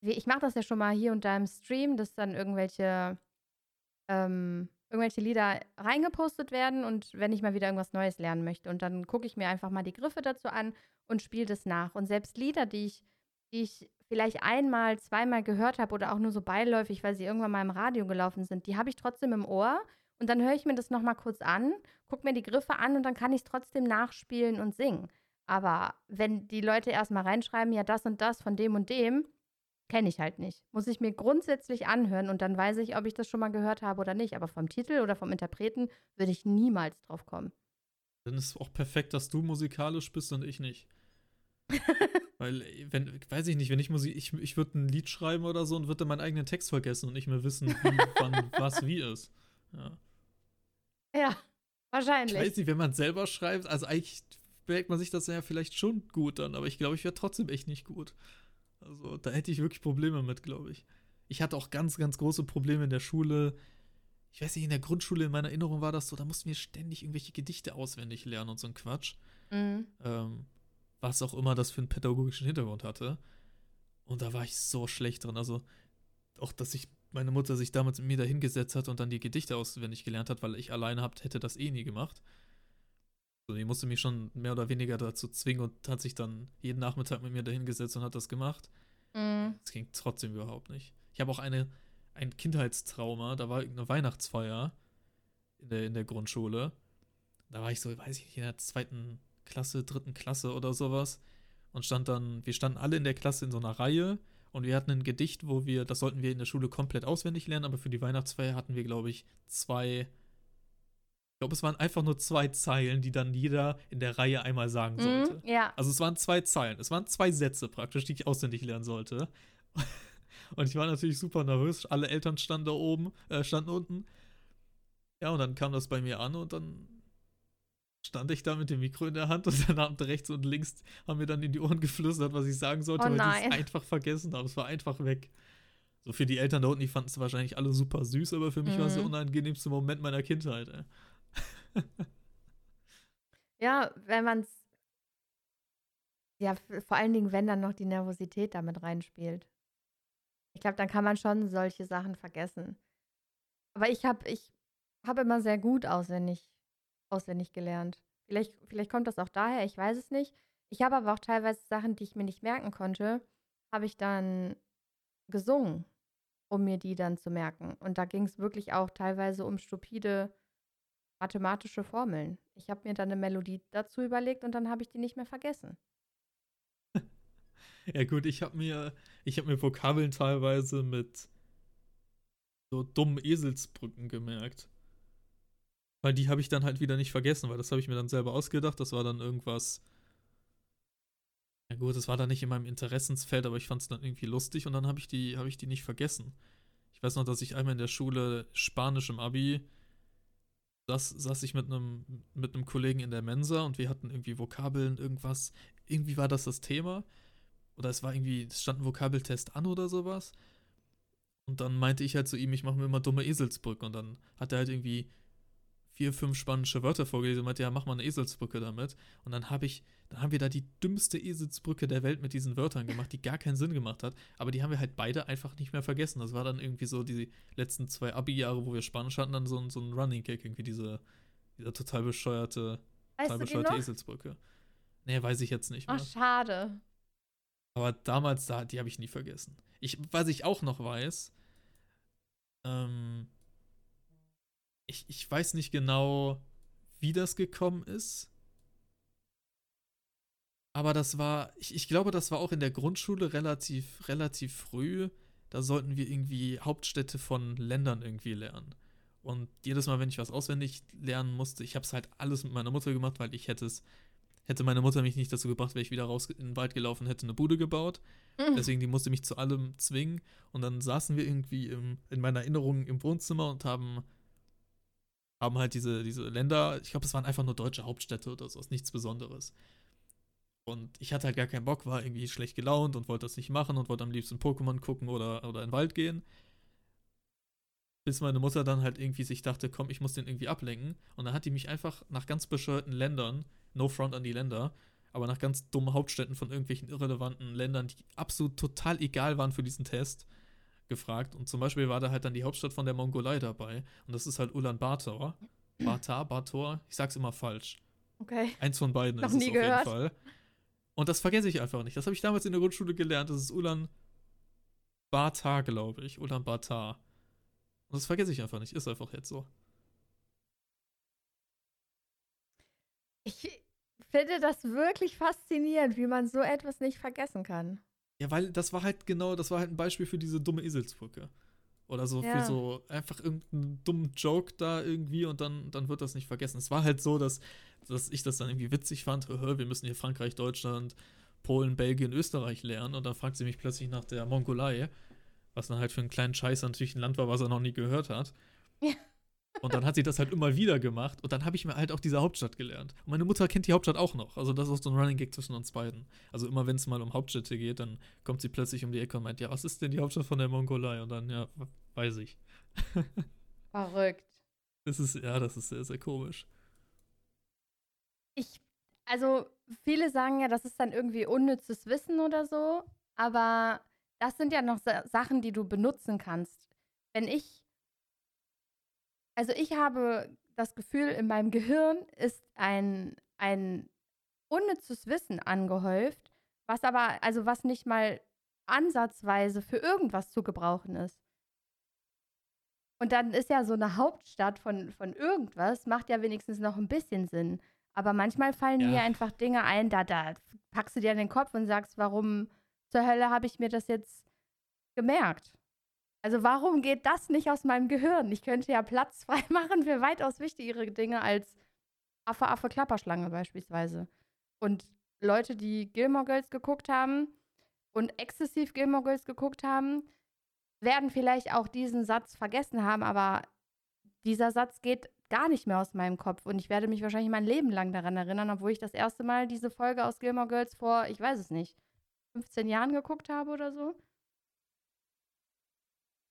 Ich mache das ja schon mal hier und da im Stream, dass dann irgendwelche, ähm, irgendwelche Lieder reingepostet werden und wenn ich mal wieder irgendwas Neues lernen möchte. Und dann gucke ich mir einfach mal die Griffe dazu an und spiele das nach. Und selbst Lieder, die ich, die ich vielleicht einmal, zweimal gehört habe oder auch nur so beiläufig, weil sie irgendwann mal im Radio gelaufen sind, die habe ich trotzdem im Ohr. Und dann höre ich mir das nochmal kurz an, gucke mir die Griffe an und dann kann ich es trotzdem nachspielen und singen. Aber wenn die Leute erstmal reinschreiben, ja, das und das von dem und dem, kenne ich halt nicht. Muss ich mir grundsätzlich anhören und dann weiß ich, ob ich das schon mal gehört habe oder nicht. Aber vom Titel oder vom Interpreten würde ich niemals drauf kommen. Dann ist es auch perfekt, dass du musikalisch bist und ich nicht. <laughs> Weil, wenn, weiß ich nicht, wenn ich Musik, ich, ich würde ein Lied schreiben oder so und würde dann meinen eigenen Text vergessen und nicht mehr wissen, wie, <laughs> wann, was, wie ist. Ja. Ja, Ich wahrscheinlich. weiß nicht, wenn man selber schreibt, also eigentlich merkt man sich das ja vielleicht schon gut dann, aber ich glaube, ich wäre trotzdem echt nicht gut. Also, da hätte ich wirklich Probleme mit, glaube ich. Ich hatte auch ganz, ganz große Probleme in der Schule. Ich weiß nicht, in der Grundschule, in meiner Erinnerung war das so, da mussten wir ständig irgendwelche Gedichte auswendig lernen und so ein Quatsch. Mhm. Ähm, was auch immer das für einen pädagogischen Hintergrund hatte. Und da war ich so schlecht drin. Also, auch, dass ich meine Mutter sich damals mit mir da hingesetzt hat und dann die Gedichte auswendig gelernt hat, weil ich alleine habt, hätte das eh nie gemacht. So, die musste mich schon mehr oder weniger dazu zwingen und hat sich dann jeden Nachmittag mit mir da hingesetzt und hat das gemacht. Mhm. Das ging trotzdem überhaupt nicht. Ich habe auch eine, ein Kindheitstrauma, da war irgendeine Weihnachtsfeier in der, in der Grundschule. Da war ich so, weiß ich nicht, in der zweiten Klasse, dritten Klasse oder sowas. Und stand dann, wir standen alle in der Klasse in so einer Reihe und wir hatten ein Gedicht, wo wir, das sollten wir in der Schule komplett auswendig lernen, aber für die Weihnachtsfeier hatten wir, glaube ich, zwei, ich glaube, es waren einfach nur zwei Zeilen, die dann jeder in der Reihe einmal sagen sollte. Mhm. Ja. Also es waren zwei Zeilen, es waren zwei Sätze praktisch, die ich auswendig lernen sollte. <laughs> Und ich war natürlich super nervös. Alle Eltern standen da oben, äh, standen unten. Ja, und dann kam das bei mir an und dann stand ich da mit dem Mikro in der Hand und <laughs> dann haben rechts und links haben mir dann in die Ohren geflüstert, was ich sagen sollte, Oh weil die nein. es einfach vergessen haben. Es war einfach weg. So für die Eltern da unten, die fanden es wahrscheinlich alle super süß, aber für mich war es der Mhm. unangenehmste Moment meiner Kindheit. Ey. <laughs> Ja, wenn man es. Ja, vor allen Dingen, wenn dann noch die Nervosität damit reinspielt. Ich glaube, dann kann man schon solche Sachen vergessen. Aber ich habe ich hab immer sehr gut auswendig, auswendig gelernt. Vielleicht, vielleicht kommt das auch daher, ich weiß es nicht. Ich habe aber auch teilweise Sachen, die ich mir nicht merken konnte, habe ich dann gesungen, um mir die dann zu merken. Und da ging es wirklich auch teilweise um stupide mathematische Formeln. Ich habe mir dann eine Melodie dazu überlegt und dann habe ich die nicht mehr vergessen. <laughs> Ja gut, ich habe mir, ich mir Vokabeln teilweise mit so dummen Eselsbrücken gemerkt. Weil die habe ich dann halt wieder nicht vergessen, weil das habe ich mir dann selber ausgedacht. Das war dann irgendwas. Ja gut, das war dann nicht in meinem Interessensfeld, aber ich fand es dann irgendwie lustig und dann habe ich die, habe ich die nicht vergessen. Ich weiß noch, dass ich einmal in der Schule Spanisch im Abi saß, saß ich mit einem mit einem Kollegen in der Mensa und wir hatten irgendwie Vokabeln, irgendwas. Irgendwie war das das Thema. Oder es war irgendwie, es stand ein Vokabeltest an oder sowas. Und dann meinte ich halt zu ihm, ich mache mir immer dumme Eselsbrücke. Und dann hat er halt irgendwie vier, fünf spanische Wörter vorgelesen und meinte, ja, mach mal eine Eselsbrücke damit. Und dann habe ich, dann haben wir da die dümmste Eselsbrücke der Welt mit diesen Wörtern gemacht, die gar keinen Sinn gemacht hat. Aber die haben wir halt beide einfach nicht mehr vergessen. Das war dann irgendwie so die letzten zwei Abi-Jahre, wo wir Spanisch hatten, dann so, ein- so ein Running Gag, irgendwie diese, dieser total bescheuerte, Weißt total bescheuerte? Eselsbrücke. Nee, weiß ich jetzt nicht mehr. Ach, schade. Aber damals, da, die habe ich nie vergessen. Ich, was ich auch noch weiß, ähm, ich, ich weiß nicht genau, wie das gekommen ist. Aber das war, ich, ich glaube, das war auch in der Grundschule relativ, relativ früh. Da sollten wir irgendwie Hauptstädte von Ländern irgendwie lernen. Und jedes Mal, wenn ich was auswendig lernen musste, ich habe es halt alles mit meiner Mutter gemacht, weil ich hätte es, hätte meine Mutter mich nicht dazu gebracht, wäre ich wieder raus in den Wald gelaufen, hätte eine Bude gebaut. Mhm. Deswegen, die musste mich zu allem zwingen. Und dann saßen wir irgendwie im, in meiner Erinnerung im Wohnzimmer und haben, haben halt diese, diese Länder, ich glaube, es waren einfach nur deutsche Hauptstädte oder so, ist nichts Besonderes. Und ich hatte halt gar keinen Bock, war irgendwie schlecht gelaunt und wollte das nicht machen und wollte am liebsten Pokémon gucken oder, oder in den Wald gehen. Bis meine Mutter dann halt irgendwie sich dachte, komm, ich muss den irgendwie ablenken. Und dann hat die mich einfach nach ganz bescheuerten Ländern, no front an die Länder, aber nach ganz dummen Hauptstädten von irgendwelchen irrelevanten Ländern, die absolut total egal waren für diesen Test, gefragt. Und zum Beispiel war da halt dann die Hauptstadt von der Mongolei dabei. Und das ist halt Ulaanbaatar. Batar, Bator, ich sag's immer falsch. Okay. Eins von beiden Noch ist es nie auf gehört. jeden Fall. Und das vergesse ich einfach nicht. Das habe ich damals in der Grundschule gelernt. Das ist Ulan Batar, glaube ich. Ulan Batar. Und das vergesse ich einfach nicht. Ist einfach jetzt so. Ich finde das wirklich faszinierend, wie man so etwas nicht vergessen kann. Ja, weil das war halt genau, das war halt ein Beispiel für diese dumme Eselsbrücke. Oder so Ja. für so einfach irgendeinen dummen Joke da irgendwie und dann, dann wird das nicht vergessen. Es war halt so, dass, dass ich das dann irgendwie witzig fand. Wir müssen hier Frankreich, Deutschland, Polen, Belgien, Österreich lernen. Und dann fragt sie mich plötzlich nach der Mongolei, was dann halt für einen kleinen Scheiß natürlich ein Land war, was er noch nie gehört hat. Ja. Und dann hat sie das halt immer wieder gemacht und dann habe ich mir halt auch diese Hauptstadt gelernt. Und meine Mutter kennt die Hauptstadt auch noch. Also das ist auch so ein Running Gag zwischen uns beiden. Also immer wenn es mal um Hauptstädte geht, dann kommt sie plötzlich um die Ecke und meint, ja, was ist denn die Hauptstadt von der Mongolei? Und dann, ja, weiß ich. Verrückt. Das ist, ja, das ist sehr, sehr komisch. Ich, also viele sagen ja, das ist dann irgendwie unnützes Wissen oder so, aber das sind ja noch Sa Sachen, die du benutzen kannst. Wenn ich, also ich habe das Gefühl, in meinem Gehirn ist ein, ein unnützes Wissen angehäuft, was aber, also was nicht mal ansatzweise für irgendwas zu gebrauchen ist. Und dann ist ja so eine Hauptstadt von, von irgendwas, macht ja wenigstens noch ein bisschen Sinn. Aber manchmal fallen Ja. mir einfach Dinge ein, da, da packst du dir an den Kopf und sagst, warum zur Hölle habe ich mir das jetzt gemerkt? Also warum geht das nicht aus meinem Gehirn? Ich könnte ja Platz <laughs> frei machen für weitaus wichtigere Dinge als Affe, Affe, Klapperschlange beispielsweise. Und Leute, die Gilmore Girls geguckt haben und exzessiv Gilmore Girls geguckt haben, werden vielleicht auch diesen Satz vergessen haben, aber dieser Satz geht gar nicht mehr aus meinem Kopf und ich werde mich wahrscheinlich mein Leben lang daran erinnern, obwohl ich das erste Mal diese Folge aus Gilmore Girls vor, ich weiß es nicht, 15 Jahren geguckt habe oder so.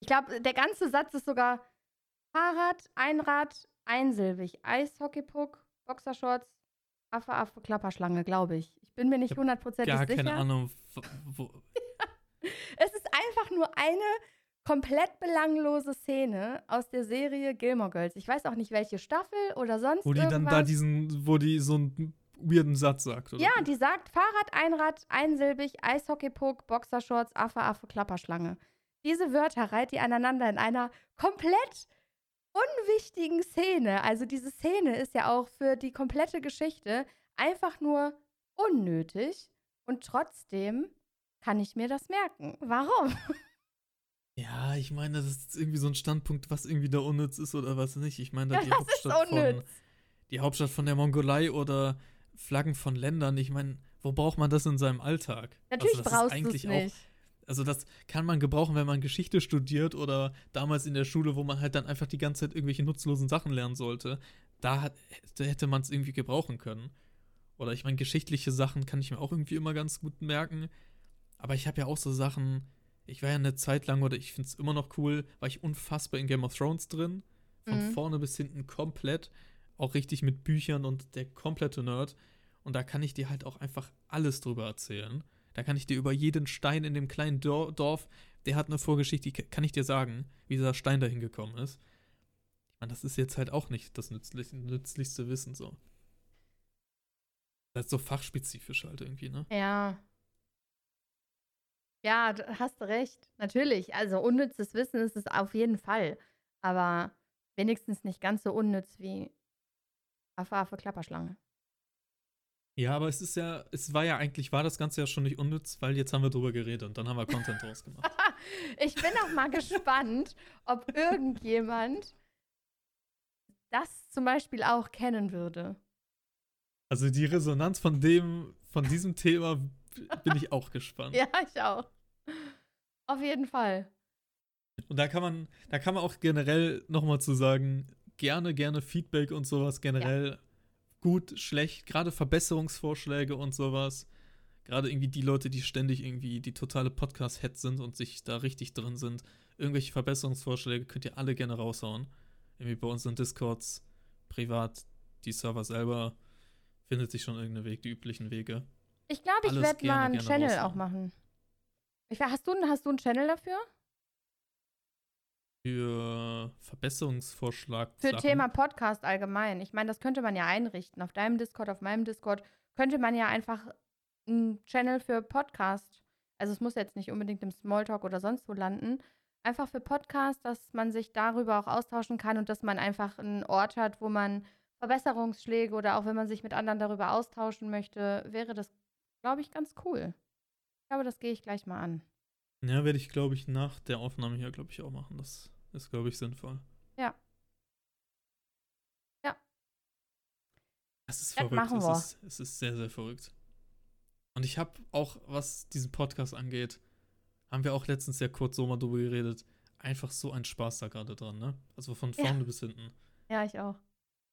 Ich glaube, der ganze Satz ist sogar Fahrrad, Einrad, einsilbig, Eishockeypuck, Boxershorts, Affe, Affe, Klapperschlange, glaube ich. Ich bin mir nicht hundertprozentig Gar sicher. keine Ahnung, wo, <laughs> Es ist einfach nur eine komplett belanglose Szene aus der Serie Gilmore Girls. Ich weiß auch nicht, welche Staffel oder sonst wo die dann irgendwas. da diesen, wo die so einen weirden Satz sagt. Oder ja, die sagt Fahrrad, Einrad, einsilbig, Eishockeypuck, Boxershorts, Affe, Affe, Klapperschlange. Diese Wörter reiht die aneinander in einer komplett unwichtigen Szene. Also diese Szene ist ja auch für die komplette Geschichte einfach nur unnötig und trotzdem kann ich mir das merken. Warum? <laughs> Ja, ich meine, das ist irgendwie so ein Standpunkt, was irgendwie da unnütz ist oder was nicht. Ich meine, da Ja, die Hauptstadt von die Hauptstadt von der Mongolei oder Flaggen von Ländern. Ich meine, wo braucht man das in seinem Alltag? Natürlich also das brauchst du es eigentlich nicht. auch, also das kann man gebrauchen, wenn man Geschichte studiert oder damals in der Schule, wo man halt dann einfach die ganze Zeit irgendwelche nutzlosen Sachen lernen sollte. Da hat, da hätte man es irgendwie gebrauchen können. Oder ich meine, geschichtliche Sachen kann ich mir auch irgendwie immer ganz gut merken. Aber ich habe ja auch so Sachen, ich war ja eine Zeit lang, oder ich finde es immer noch cool, war ich unfassbar in Game of Thrones drin. Von Mhm. vorne bis hinten komplett. Auch richtig mit Büchern und der komplette Nerd. Und da kann ich dir halt auch einfach alles drüber erzählen. Da kann ich dir über jeden Stein in dem kleinen Dor Dorf, der hat eine Vorgeschichte, die kann ich dir sagen, wie dieser Stein dahin gekommen ist. Ich meine, das ist jetzt halt auch nicht das nützlich, nützlichste Wissen so. Das ist so fachspezifisch halt irgendwie, ne? Ja. Ja, du hast recht. Natürlich. Also unnützes Wissen ist es auf jeden Fall. Aber wenigstens nicht ganz so unnütz wie Affe, Affe, Klapperschlange. Ja, aber es ist ja, es war ja eigentlich, war das Ganze ja schon nicht unnütz, weil jetzt haben wir drüber geredet und dann haben wir Content draus gemacht. <laughs> Ich bin auch mal gespannt, ob irgendjemand das zum Beispiel auch kennen würde. Also die Resonanz von dem, von diesem Thema bin ich auch gespannt. <laughs> Ja, ich auch. Auf jeden Fall. Und da kann man, da kann man auch generell nochmal zu sagen, gerne, gerne Feedback und sowas generell gut, schlecht, gerade Verbesserungsvorschläge und sowas. Gerade irgendwie die Leute, die ständig irgendwie die totale Podcast-Head sind und sich da richtig drin sind. Irgendwelche Verbesserungsvorschläge könnt ihr alle gerne raushauen. Irgendwie bei unseren Discords, privat, die Server selber, findet sich schon irgendein Weg, die üblichen Wege. Ich glaube, ich werde mal einen Channel raushauen. auch machen. Ich, hast, du, hast du einen Channel dafür? Für Verbesserungsvorschlag. Für Sachen. Thema Podcast allgemein. Ich meine, das könnte man ja einrichten. Auf deinem Discord, auf meinem Discord könnte man ja einfach ein Channel für Podcast. Also es muss jetzt nicht unbedingt im Smalltalk oder sonst wo landen. Einfach für Podcast, dass man sich darüber auch austauschen kann und dass man einfach einen Ort hat, wo man Verbesserungsschläge oder auch wenn man sich mit anderen darüber austauschen möchte, wäre das, glaube ich, ganz cool. Ich glaube, das gehe ich gleich mal an. Ja, werde ich, glaube ich, nach der Aufnahme hier, glaube ich, auch machen. Das ist, glaube ich, sinnvoll. Ja. Ja. Es ist Das verrückt. machen es, wir. Ist, es ist sehr, sehr verrückt. Und ich habe auch, was diesen Podcast angeht, haben wir auch letztens ja kurz so mal drüber geredet, einfach so einen Spaß da gerade dran, ne? Also von Ja. vorne bis hinten. Ja, ich auch.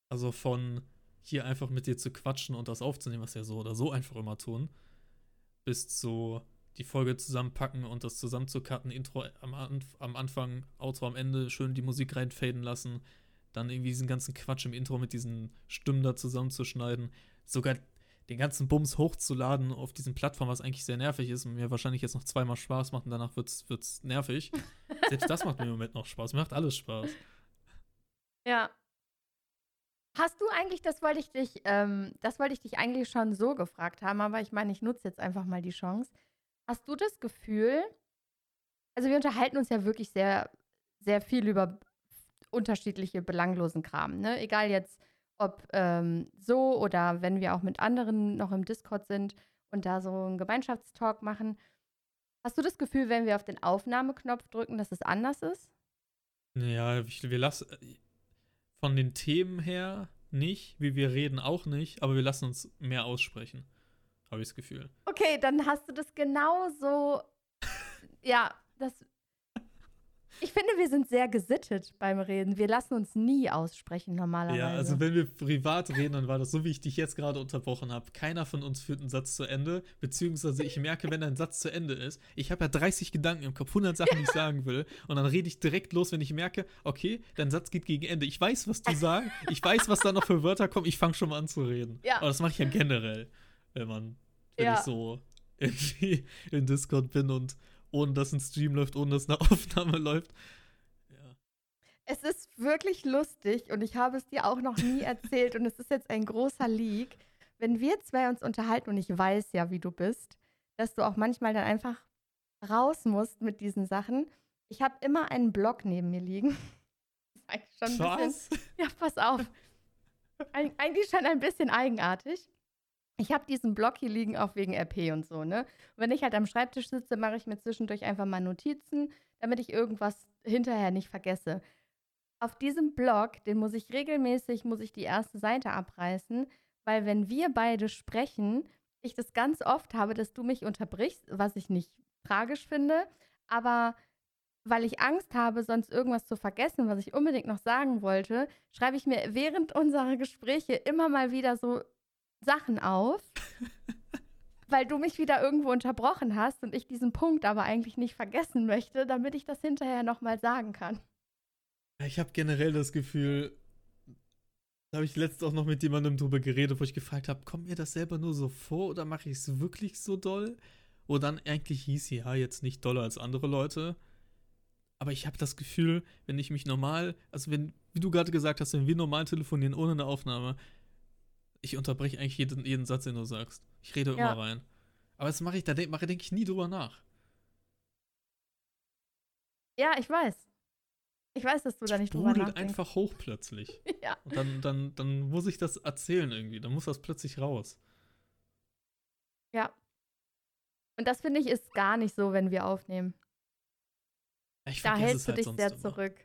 Also von hier einfach mit dir zu quatschen und das aufzunehmen, was wir so oder so einfach immer tun, bis zu die Folge zusammenpacken und das zusammenzucutten, Intro am, Anf am Anfang, Outro am Ende, schön die Musik reinfaden lassen, dann irgendwie diesen ganzen Quatsch im Intro mit diesen Stimmen da zusammenzuschneiden, sogar den ganzen Bums hochzuladen auf diesen Plattformen, was eigentlich sehr nervig ist und mir wahrscheinlich jetzt noch zweimal Spaß macht und danach wird's, wird's nervig. <laughs> Selbst das macht mir im Moment noch Spaß. Mir macht alles Spaß. Ja. Hast du eigentlich, das wollte ich dich, ähm, das wollte ich dich eigentlich schon so gefragt haben, aber ich meine, ich nutze jetzt einfach mal die Chance. Hast du das Gefühl, also wir unterhalten uns ja wirklich sehr, sehr viel über unterschiedliche belanglosen Kram, ne? Egal jetzt, ob ähm, so oder wenn wir auch mit anderen noch im Discord sind und da so einen Gemeinschaftstalk machen. Hast du das Gefühl, wenn wir auf den Aufnahmeknopf drücken, dass es anders ist? Ja, ich, wir lassen von den Themen her nicht, wie wir reden auch nicht, aber wir lassen uns mehr aussprechen, habe ich das Gefühl. Okay, dann hast du das genauso. ja, das. Ich finde, wir sind sehr gesittet beim Reden. Wir lassen uns nie aussprechen normalerweise. Ja, also wenn wir privat reden, dann war das so, wie ich dich jetzt gerade unterbrochen habe. Keiner von uns führt einen Satz zu Ende, beziehungsweise ich merke, wenn ein Satz zu Ende ist, ich habe ja 30 Gedanken im Kopf, 100 Sachen, die ich <laughs> sagen will, und dann rede ich direkt los, wenn ich merke, okay, dein Satz geht gegen Ende. Ich weiß, was du sagst, ich weiß, was da noch für Wörter kommen, ich fange schon mal an zu reden. Ja. Aber das mache ich ja generell, wenn man, wenn Ja. ich so irgendwie in Discord bin und ohne dass ein Stream läuft, ohne dass eine <laughs> Aufnahme läuft. Ja. Es ist wirklich lustig und ich habe es dir auch noch nie <laughs> erzählt und es ist jetzt ein großer Leak. Wenn wir zwei uns unterhalten und ich weiß ja, wie du bist, dass du auch manchmal dann einfach raus musst mit diesen Sachen. Ich habe immer einen Block neben mir liegen. Das <laughs> ist eigentlich schon ein bisschen? Ja, pass auf. Eig eigentlich schon ein bisschen eigenartig. Ich habe diesen Block hier liegen auch wegen RP und so, ne? Und wenn ich halt am Schreibtisch sitze, mache ich mir zwischendurch einfach mal Notizen, damit ich irgendwas hinterher nicht vergesse. Auf diesem Block, den muss ich regelmäßig, muss ich die erste Seite abreißen, weil wenn wir beide sprechen, ich das ganz oft habe, dass du mich unterbrichst, was ich nicht tragisch finde, aber weil ich Angst habe, sonst irgendwas zu vergessen, was ich unbedingt noch sagen wollte, schreibe ich mir während unserer Gespräche immer mal wieder so Sachen auf, <laughs> weil du mich wieder irgendwo unterbrochen hast und ich diesen Punkt aber eigentlich nicht vergessen möchte, damit ich das hinterher nochmal sagen kann. Ich habe generell das Gefühl, da habe ich letztens auch noch mit jemandem drüber geredet, wo ich gefragt habe, kommt mir das selber nur so vor oder mache ich es wirklich so doll? Wo dann eigentlich hieß, ja, jetzt nicht doller als andere Leute. Aber ich habe das Gefühl, wenn ich mich normal, also wenn, wie du gerade gesagt hast, wenn wir normal telefonieren ohne eine Aufnahme, ich unterbreche eigentlich jeden, jeden Satz, den du sagst. Ich rede Ja. immer rein. Aber das mache ich, da denke mache, denk ich nie drüber nach. Ja, ich weiß. Ich weiß, dass du da nicht drüber nachdenkst. einfach hoch plötzlich. <laughs> Ja. Und dann, dann, dann muss ich das erzählen irgendwie. Dann muss das plötzlich raus. ja. Und das finde ich ist gar nicht so, wenn wir aufnehmen. Ich Da hältst es du halt dich sehr immer. zurück.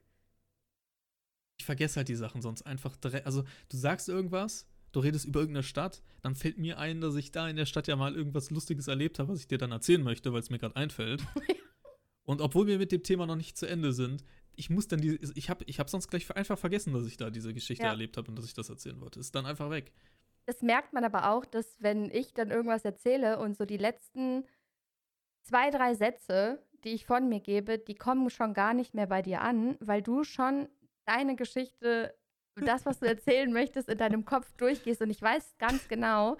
Ich vergesse halt die Sachen sonst einfach direkt. Also, du sagst irgendwas, du redest über irgendeine Stadt, dann fällt mir ein, dass ich da in der Stadt ja mal irgendwas Lustiges erlebt habe, was ich dir dann erzählen möchte, weil es mir gerade einfällt. <laughs> Und obwohl wir mit dem Thema noch nicht zu Ende sind, ich muss dann die. Ich habe ich hab sonst gleich einfach vergessen, dass ich da diese Geschichte Ja. erlebt habe und dass ich das erzählen wollte. Ist dann einfach weg. Das merkt man aber auch, dass wenn ich dann irgendwas erzähle und so die letzten zwei, drei Sätze, die ich von mir gebe, die kommen schon gar nicht mehr bei dir an, weil du schon deine Geschichte, das, was du erzählen möchtest, in deinem Kopf durchgehst. Und ich weiß ganz genau,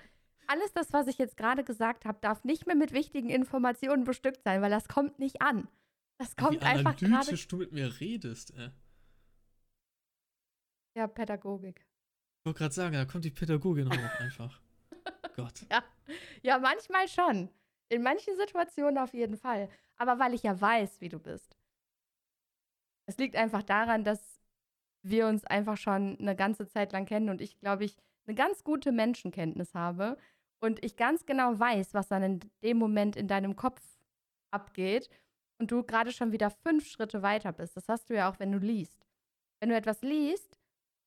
alles das, was ich jetzt gerade gesagt habe, darf nicht mehr mit wichtigen Informationen bestückt sein, weil das kommt nicht an. Das kommt Wie einfach gerade. analytisch du mit mir redest, ey. Ja, Pädagogik. Ich wollte gerade sagen, da kommt die Pädagogin hoch einfach. <laughs> Gott. Ja, manchmal schon. In manchen Situationen auf jeden Fall. Aber weil ich ja weiß, wie du bist. Es liegt einfach daran, dass wir uns einfach schon eine ganze Zeit lang kennen und ich, glaube ich, eine ganz gute Menschenkenntnis habe und ich ganz genau weiß, was dann in dem Moment in deinem Kopf abgeht und du gerade schon wieder fünf Schritte weiter bist. Das hast du ja auch, wenn du liest. Wenn du etwas liest,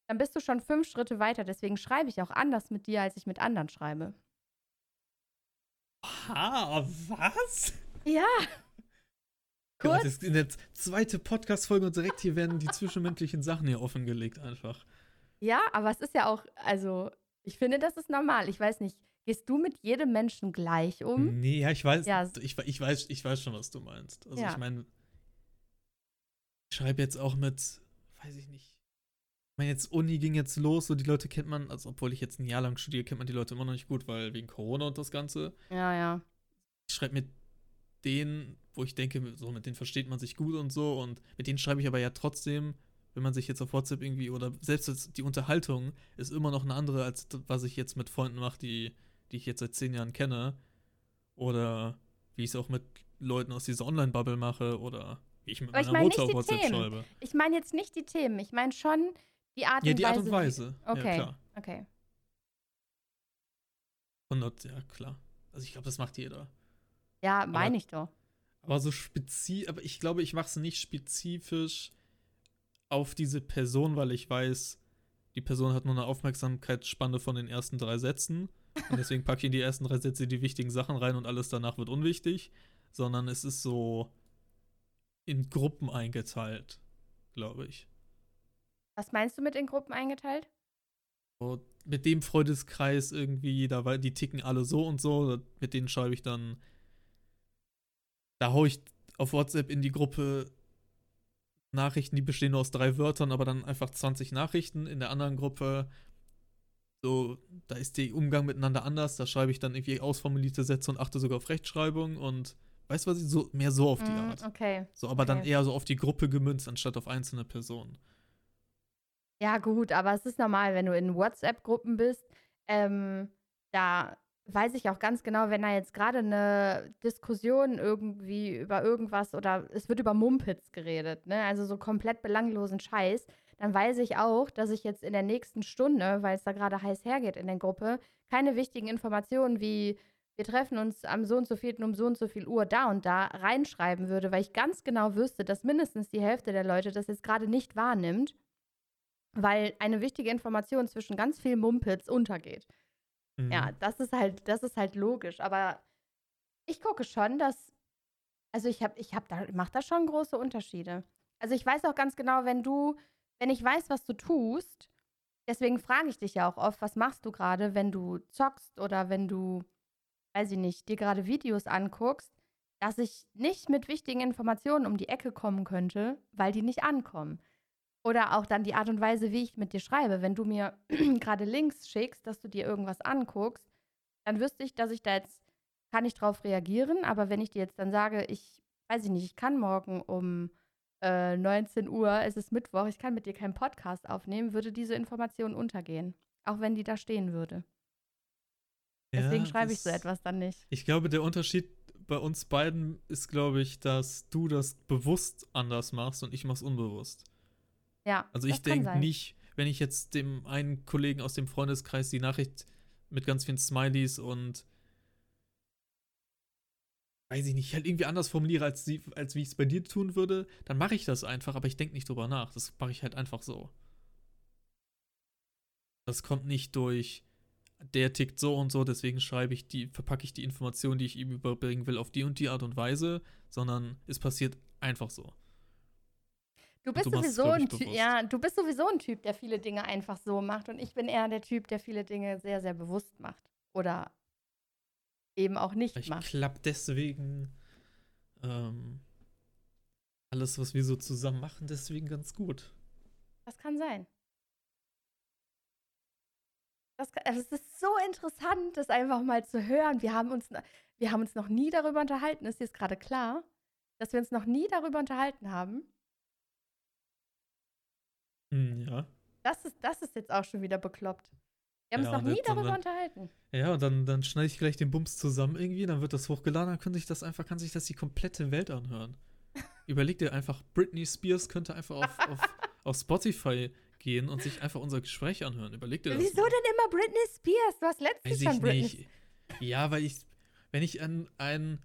dann bist du schon fünf Schritte weiter. Deswegen schreibe ich auch anders mit dir, als ich mit anderen schreibe. Ha, was? Ja. Kurz. das ist in der zweite Podcast-Folge und direkt hier werden die zwischenmenschlichen Sachen hier offengelegt einfach. Ja, aber es ist ja auch, also, ich finde, das ist normal. Ich weiß nicht, gehst du mit jedem Menschen gleich um? Nee, ja, ich weiß, Ja, ich, ich, weiß, ich weiß schon, was du meinst. Also Ja. ich meine, ich schreibe jetzt auch mit, weiß ich nicht. Ich meine, jetzt Uni ging jetzt los, so die Leute kennt man, also obwohl ich jetzt ein Jahr lang studiere, kennt man die Leute immer noch nicht gut, weil wegen Corona und das Ganze. Ja, ja. Ich schreibe mit denen, wo ich denke, so mit denen versteht man sich gut und so und mit denen schreibe ich aber ja trotzdem, wenn man sich jetzt auf WhatsApp irgendwie oder selbst die Unterhaltung ist immer noch eine andere, als was ich jetzt mit Freunden mache, die, die ich jetzt seit zehn Jahren kenne. Oder wie ich es auch mit Leuten aus dieser Online-Bubble mache oder wie ich mit Aber ich meiner meine Mutter nicht auf die WhatsApp Themen. schreibe. Ich meine jetzt nicht die Themen. Ich meine schon die Art Ja, und die Weise. Art und wie- Weise. Okay. Ja, klar. Okay. 100, ja, klar. Also ich glaube, das macht jeder. Ja, meine ich doch. Aber so spezifisch, aber ich glaube, ich mache es nicht spezifisch auf diese Person, weil ich weiß, die Person hat nur eine Aufmerksamkeitsspanne von den ersten drei Sätzen. Und deswegen packe ich in die ersten drei Sätze die wichtigen Sachen rein und alles danach wird unwichtig. Sondern es ist so in Gruppen eingeteilt, glaube ich. Was meinst du mit in Gruppen eingeteilt? So, mit dem Freundeskreis irgendwie, da die ticken alle so und so, mit denen schreibe ich dann. Da hau ich auf WhatsApp in die Gruppe Nachrichten, die bestehen nur aus drei Wörtern, aber dann einfach 20 Nachrichten. In der anderen Gruppe, so, da ist der Umgang miteinander anders, da schreibe ich dann irgendwie ausformulierte Sätze und achte sogar auf Rechtschreibung und weißt du was, ich so mehr so auf die Mm, Art. Okay. So, aber dann okay. eher so auf die Gruppe gemünzt, anstatt auf einzelne Personen. Ja, gut, aber es ist normal, wenn du in WhatsApp-Gruppen bist. Ähm, da weiß ich auch ganz genau, wenn da jetzt gerade eine Diskussion irgendwie über irgendwas oder es wird über Mumpitz geredet, ne? Also so komplett belanglosen Scheiß, dann weiß ich auch, dass ich jetzt in der nächsten Stunde, weil es da gerade heiß hergeht in der Gruppe, keine wichtigen Informationen wie wir treffen uns am so und so vierten um so und so viel Uhr da und da reinschreiben würde, weil ich ganz genau wüsste, dass mindestens die Hälfte der Leute das jetzt gerade nicht wahrnimmt weil eine wichtige Information zwischen ganz viel Mumpitz untergeht. Mhm. Ja, das ist halt, das ist halt logisch. Aber ich gucke schon, dass, also ich habe, ich habe da, mache da schon große Unterschiede. Also ich weiß auch ganz genau, wenn du, wenn ich weiß, was du tust, deswegen frage ich dich ja auch oft, was machst du gerade, wenn du zockst oder wenn du, weiß ich nicht, dir gerade Videos anguckst, dass ich nicht mit wichtigen Informationen um die Ecke kommen könnte, weil die nicht ankommen. Oder auch dann die Art und Weise, wie ich mit dir schreibe. Wenn du mir <clears throat> gerade Links schickst, dass du dir irgendwas anguckst, dann wüsste ich, dass ich da jetzt, kann ich drauf reagieren. Aber wenn ich dir jetzt dann sage, ich weiß ich nicht, ich kann morgen um äh, 19 Uhr, es ist Mittwoch, ich kann mit dir keinen Podcast aufnehmen, würde diese Information untergehen. Auch wenn die da stehen würde. Deswegen Ja, schreibe ich so etwas dann nicht. Ich glaube, der Unterschied bei uns beiden ist, glaube ich, dass du das bewusst anders machst und ich mach's unbewusst. Ja. Also ich denke nicht, wenn ich jetzt dem einen Kollegen aus dem Freundeskreis die Nachricht mit ganz vielen Smileys und weiß ich nicht, halt irgendwie anders formuliere, als, sie, als wie ich es bei dir tun würde, dann mache ich das einfach, aber ich denke nicht drüber nach. Das mache ich halt einfach so. Das kommt nicht durch, der tickt so und so, deswegen schreibe ich die, verpacke ich die Information, die ich ihm überbringen will, auf die und die Art und Weise, sondern es passiert einfach so. Du bist du sowieso ich, ein Typ, ja, du bist sowieso ein Typ, der viele Dinge einfach so macht und ich bin eher der Typ, der viele Dinge sehr, sehr bewusst macht oder eben auch nicht Vielleicht macht. klappt deswegen ähm, alles, was wir so zusammen machen, deswegen ganz gut. Das kann sein. Das, also es ist so interessant, das einfach mal zu hören. Wir haben uns, wir haben uns noch nie darüber unterhalten. Ist dir jetzt gerade klar, dass wir uns noch nie darüber unterhalten haben? Hm, ja. Das ist, das ist jetzt auch schon wieder bekloppt. Wir haben Ja, uns noch nie darüber und unterhalten. Ja, und dann, dann schneide ich gleich den Bums zusammen irgendwie, dann wird das hochgeladen, dann kann sich das einfach, kann sich das die komplette Welt anhören. <laughs> Überleg dir einfach, Britney Spears könnte einfach auf, auf, <laughs> auf Spotify gehen und sich einfach unser Gespräch anhören. Überleg dir das. Wieso mal. denn immer Britney Spears? Du hast letztens schon ich Britney nicht. Ja, weil ich, wenn ich an einen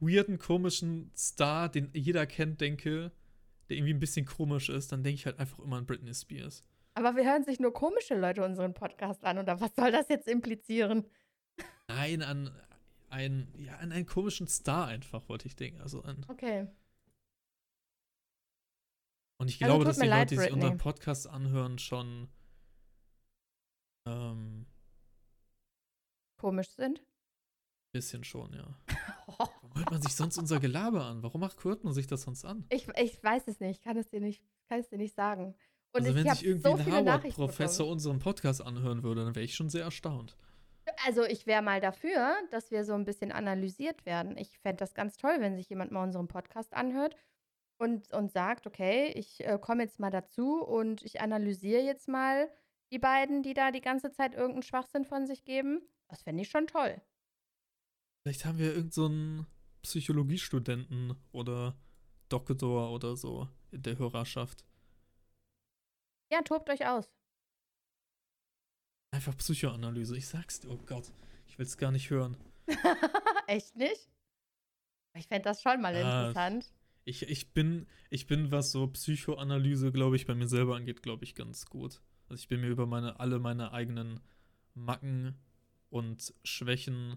weirden, komischen Star, den jeder kennt, denke, der irgendwie ein bisschen komisch ist, dann denke ich halt einfach immer an Britney Spears. Aber wir hören sich nur komische Leute unseren Podcast an. Oder was soll das jetzt implizieren? Nein, an einen, ja, an einen komischen Star einfach, wollte ich denken. Also an, Okay. und ich Also glaube, tut dass die leid, Leute, die sich unseren Podcast anhören, schon ähm, Komisch sind. Bisschen schon, ja. Warum hört man sich sonst unser Gelaber an? Warum macht, hört man sich das sonst an? Ich, ich weiß es nicht. Ich kann es dir nicht, kann es dir nicht sagen. Und also ich wenn sich irgendwie so ein Harvard-Professor unseren Podcast anhören würde, dann wäre ich schon sehr erstaunt. Also ich wäre mal dafür, dass wir so ein bisschen analysiert werden. Ich fände das ganz toll, wenn sich jemand mal unseren Podcast anhört und, und sagt, okay, ich äh, komme jetzt mal dazu und ich analysiere jetzt mal die beiden, die da die ganze Zeit irgendeinen Schwachsinn von sich geben. Das fände ich schon toll. Vielleicht haben wir irgendeinen so einen Psychologiestudenten oder Doktor oder so in der Hörerschaft. Ja, tobt euch aus. Einfach Psychoanalyse. Ich sag's dir, oh Gott, ich will's gar nicht hören. <laughs> Echt nicht? Ich fände das schon mal Ah, interessant. Ich, ich bin, ich bin, was so Psychoanalyse, glaube ich, bei mir selber angeht, glaube ich, ganz gut. Also ich bin mir über meine, alle meine eigenen Macken und Schwächen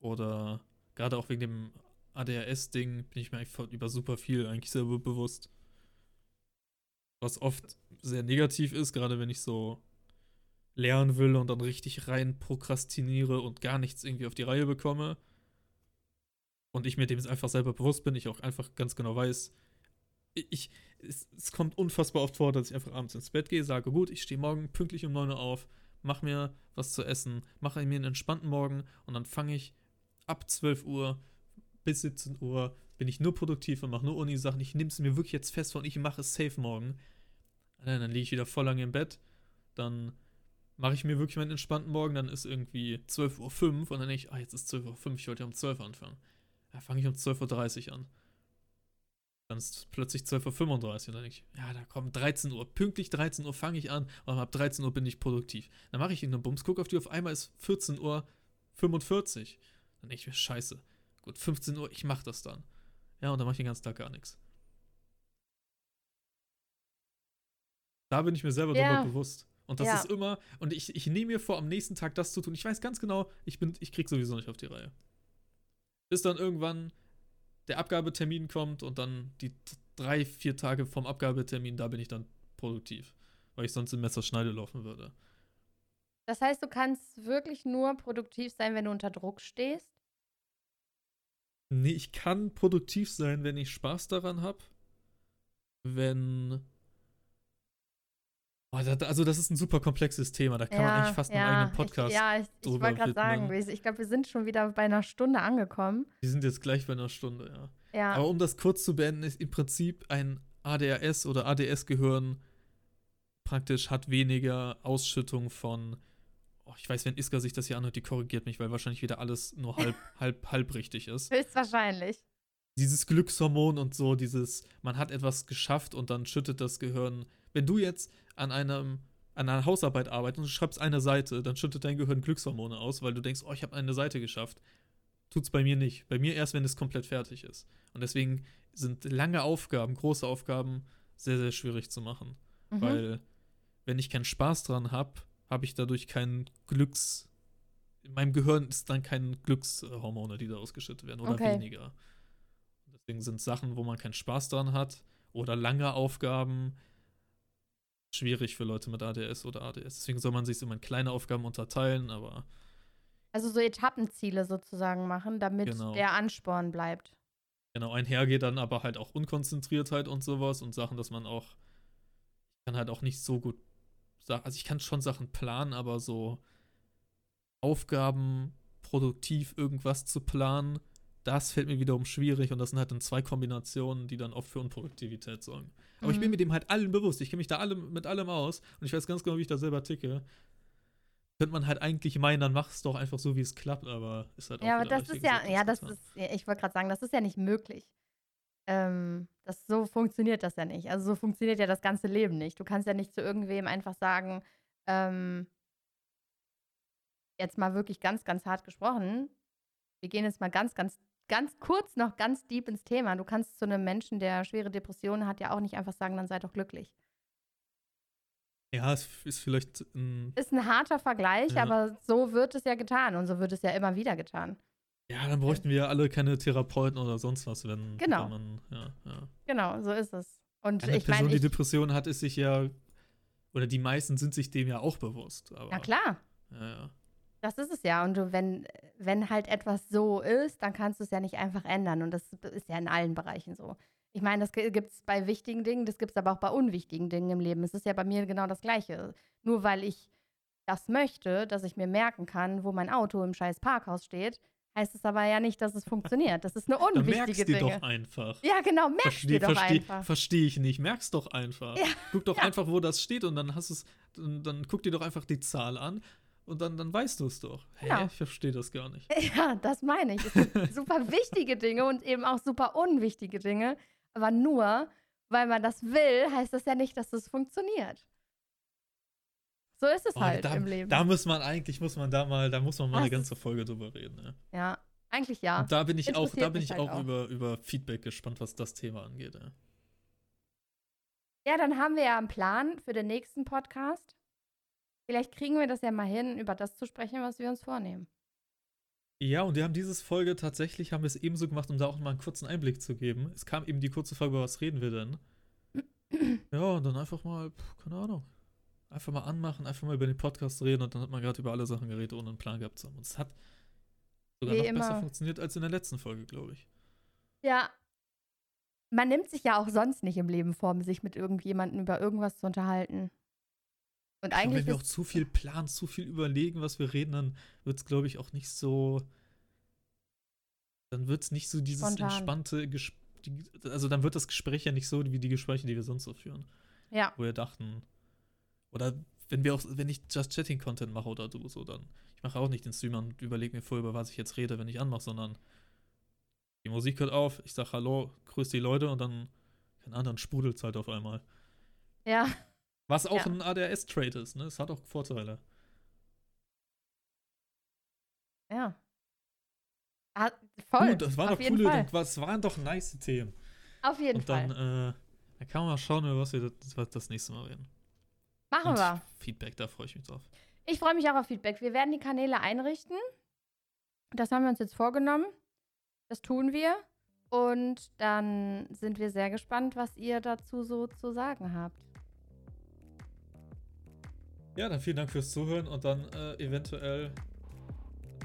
oder gerade auch wegen dem ADHS-Ding bin ich mir eigentlich über super viel eigentlich selber bewusst. Was oft sehr negativ ist, gerade wenn ich so lernen will und dann richtig rein prokrastiniere und gar nichts irgendwie auf die Reihe bekomme. Und ich mir dem einfach selber bewusst bin, ich auch einfach ganz genau weiß, ich, es, es kommt unfassbar oft vor, dass ich einfach abends ins Bett gehe, sage, gut, ich stehe morgen pünktlich um 9 Uhr auf, mach mir was zu essen, mache mir einen entspannten Morgen und dann fange ich ab 12 Uhr bis 17 Uhr, bin ich nur produktiv und mache nur Uni-Sachen. Ich nehme es mir wirklich jetzt fest vor und ich mache es safe morgen. Dann, dann liege ich wieder voll lange im Bett, dann mache ich mir wirklich meinen entspannten Morgen, dann ist irgendwie 12.05 Uhr und dann denke ich, ah, jetzt ist 12.05 Uhr, ich wollte ja um 12 Uhr anfangen. Da fange ich um 12.30 Uhr an. Dann ist plötzlich 12.35 Uhr und dann denke ich, ja, da kommt 13 Uhr. Pünktlich 13 Uhr fange ich an und ab 13 Uhr bin ich produktiv. Dann mache ich irgendeinen Bums, gucke auf die, auf einmal ist 14.45 Uhr. Dann denke ich mir, scheiße. Gut, 15 Uhr, ich mache das dann. Ja, und dann mache ich den ganzen Tag gar nichts. Da bin ich mir selber Ja. drüber bewusst. Und das Ja. ist immer, und ich, ich nehme mir vor, am nächsten Tag das zu tun. Ich weiß ganz genau, ich, bin, ich krieg sowieso nicht auf die Reihe. Bis dann irgendwann der Abgabetermin kommt und dann die drei, vier Tage vom Abgabetermin, da bin ich dann produktiv. Weil ich sonst im Messerschneide laufen würde. Das heißt, du kannst wirklich nur produktiv sein, wenn du unter Druck stehst? Nee, ich kann produktiv sein, wenn ich Spaß daran habe. Wenn. Oh, da, also, das ist ein super komplexes Thema. Da kann man eigentlich fast einen eigenen Podcast. Ich, ja, ich, ich wollte gerade sagen, wir- ich glaube, wir sind schon wieder bei einer Stunde angekommen. Die sind jetzt gleich bei einer Stunde, ja. Ja, Aber um das kurz zu beenden, ist im Prinzip ein ADHS oder ADS-Gehirn praktisch hat weniger Ausschüttung von. Oh, ich weiß, wenn Iska sich das hier anhört, die korrigiert mich, weil wahrscheinlich wieder alles nur <laughs> halb, halb, halb richtig ist. höchstwahrscheinlich. Dieses Glückshormon und so, dieses, man hat etwas geschafft und dann schüttet das Gehirn. Wenn du jetzt an einem an einer Hausarbeit arbeitest und du schreibst eine Seite, dann schüttet dein Gehirn Glückshormone aus, weil du denkst, oh, ich habe eine Seite geschafft. Tut's bei mir nicht. Bei mir erst, wenn es komplett fertig ist. Und deswegen sind lange Aufgaben, große Aufgaben sehr, sehr schwierig zu machen. Mhm. Weil, wenn ich keinen Spaß dran habe, habe ich dadurch keinen Glücks. In meinem Gehirn ist dann kein Glückshormone, die da ausgeschüttet werden oder Okay. weniger. Deswegen sind Sachen, wo man keinen Spaß dran hat oder lange Aufgaben schwierig für Leute mit ADS oder ADS. Deswegen soll man sich immer in kleine Aufgaben unterteilen, aber Also so Etappenziele sozusagen machen, damit Genau. der Ansporn bleibt. Genau, einhergeht dann aber halt auch Unkonzentriertheit und sowas und Sachen, dass man auch, ich kann halt auch nicht so gut, also ich kann schon Sachen planen, aber so Aufgaben produktiv irgendwas zu planen, das fällt mir wiederum schwierig und das sind halt dann zwei Kombinationen, die dann oft für Unproduktivität sorgen. Aber ich bin Mhm. mir dem halt allen bewusst, ich kenne mich da alle, mit allem aus und ich weiß ganz genau, wie ich da selber ticke. könnte man halt eigentlich meinen, dann mach es doch einfach so, wie es klappt, aber ist halt auch Ja, aber das ist ja, ja, das ist, ja, ich wollte gerade sagen, das ist ja nicht möglich. Ähm, das, so funktioniert das ja nicht. Also so funktioniert ja das ganze Leben nicht. Du kannst ja nicht zu irgendwem einfach sagen, ähm, jetzt mal wirklich ganz, ganz hart gesprochen, wir gehen jetzt mal ganz, ganz, ganz kurz noch ganz deep ins Thema. Du kannst zu einem Menschen, der schwere Depressionen hat, ja auch nicht einfach sagen, dann sei doch glücklich. Ja, es ist vielleicht ein Ist ein harter Vergleich, Ja. aber so wird es ja getan und so wird es ja immer wieder getan. Ja, dann bräuchten wir alle keine Therapeuten oder sonst was, wenn, Genau. wenn man, ja, ja. Genau, so ist es. Und Eine ich Person, meine, die ich, Depressionen hat, ist sich ja, oder die meisten sind sich dem ja auch bewusst. Aber, na klar, Ja, ja. das ist es ja. Und du, wenn, wenn halt etwas so ist, dann kannst du es ja nicht einfach ändern. Und das ist ja in allen Bereichen so. Ich meine, das gibt es bei wichtigen Dingen, das gibt es aber auch bei unwichtigen Dingen im Leben. Es ist ja bei mir genau das Gleiche. Nur weil ich das möchte, dass ich mir merken kann, wo mein Auto im scheiß Parkhaus steht, heißt es aber ja nicht, dass es funktioniert. Das ist eine <laughs> Dann unwichtige merkst dir Dinge. doch einfach. Ja, genau, merkst Versteh, dir doch versteh, einfach. Verstehe ich nicht. Merkst doch einfach. Ja, Guck doch ja. einfach, wo das steht und dann hast es, dann, dann guck dir doch einfach die Zahl an und dann, dann weißt du es doch. Hä? Genau. Ich verstehe das gar nicht. <laughs> Ja, das meine ich. Es gibt <laughs> super wichtige Dinge und eben auch super unwichtige Dinge. Aber nur, weil man das will, heißt das ja nicht, dass es funktioniert. So ist es Oh, halt da, im Leben. da muss man eigentlich, muss man da mal, da muss man mal eine Das ist- ganze Folge drüber reden. Ne? ja, eigentlich ja. Und da bin ich auch, da bin ich halt auch, auch. Über, über Feedback gespannt, was das Thema angeht. Ja. Ja, dann haben wir ja einen Plan für den nächsten Podcast. Vielleicht kriegen wir das ja mal hin, über das zu sprechen, was wir uns vornehmen. Ja, und wir haben dieses Folge tatsächlich, haben wir es ebenso gemacht, um da auch mal einen kurzen Einblick zu geben. Es kam eben die kurze Frage, über was reden wir denn? <clears throat> Ja, und dann einfach mal, keine Ahnung, einfach mal anmachen, einfach mal über den Podcast reden und dann hat man gerade über alle Sachen geredet, ohne einen Plan gehabt zu haben. Und es hat sogar Wie noch immer. besser funktioniert als in der letzten Folge, glaube ich. Ja. Man nimmt sich ja auch sonst nicht im Leben vor, sich mit irgendjemandem über irgendwas zu unterhalten. Und eigentlich wenn wir auch zu viel planen, zu viel überlegen, was wir reden, dann wird es, glaube ich, auch nicht so. Dann wird es nicht so dieses Spontan. entspannte Gespräch. Also dann wird das Gespräch ja nicht so wie die Gespräche, die wir sonst so führen. ja, Wo wir dachten. Oder wenn wir auch, wenn ich Just Chatting Content mache oder du so, dann. Ich mache auch nicht den Streamer und überlege mir voll, über was ich jetzt rede, wenn ich anmache, sondern die Musik hört auf, ich sage Hallo, grüß die Leute und dann, keine Ahnung, dann sprudelt es halt auf einmal. ja, Was auch Ja. ein ADS-Trade ist, ne? Es hat auch Vorteile. ja. Ah, voll. Gut, das waren auf doch coole, Fall. das waren doch nice Themen. Auf jeden Und dann, Fall. äh, dann kann man mal schauen, über was wir das, was das nächste Mal reden. Machen Und wir. Feedback, da freue ich mich drauf. Ich freue mich auch auf Feedback. Wir werden die Kanäle einrichten. Das haben wir uns jetzt vorgenommen. Das tun wir. Und dann sind wir sehr gespannt, was ihr dazu so zu sagen habt. Ja, dann vielen Dank fürs Zuhören und dann äh, eventuell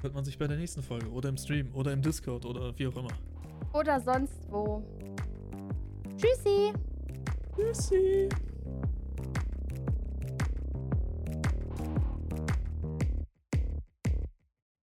hört man sich bei der nächsten Folge oder im Stream oder im Discord oder wie auch immer. Oder sonst wo. Tschüssi! Tschüssi!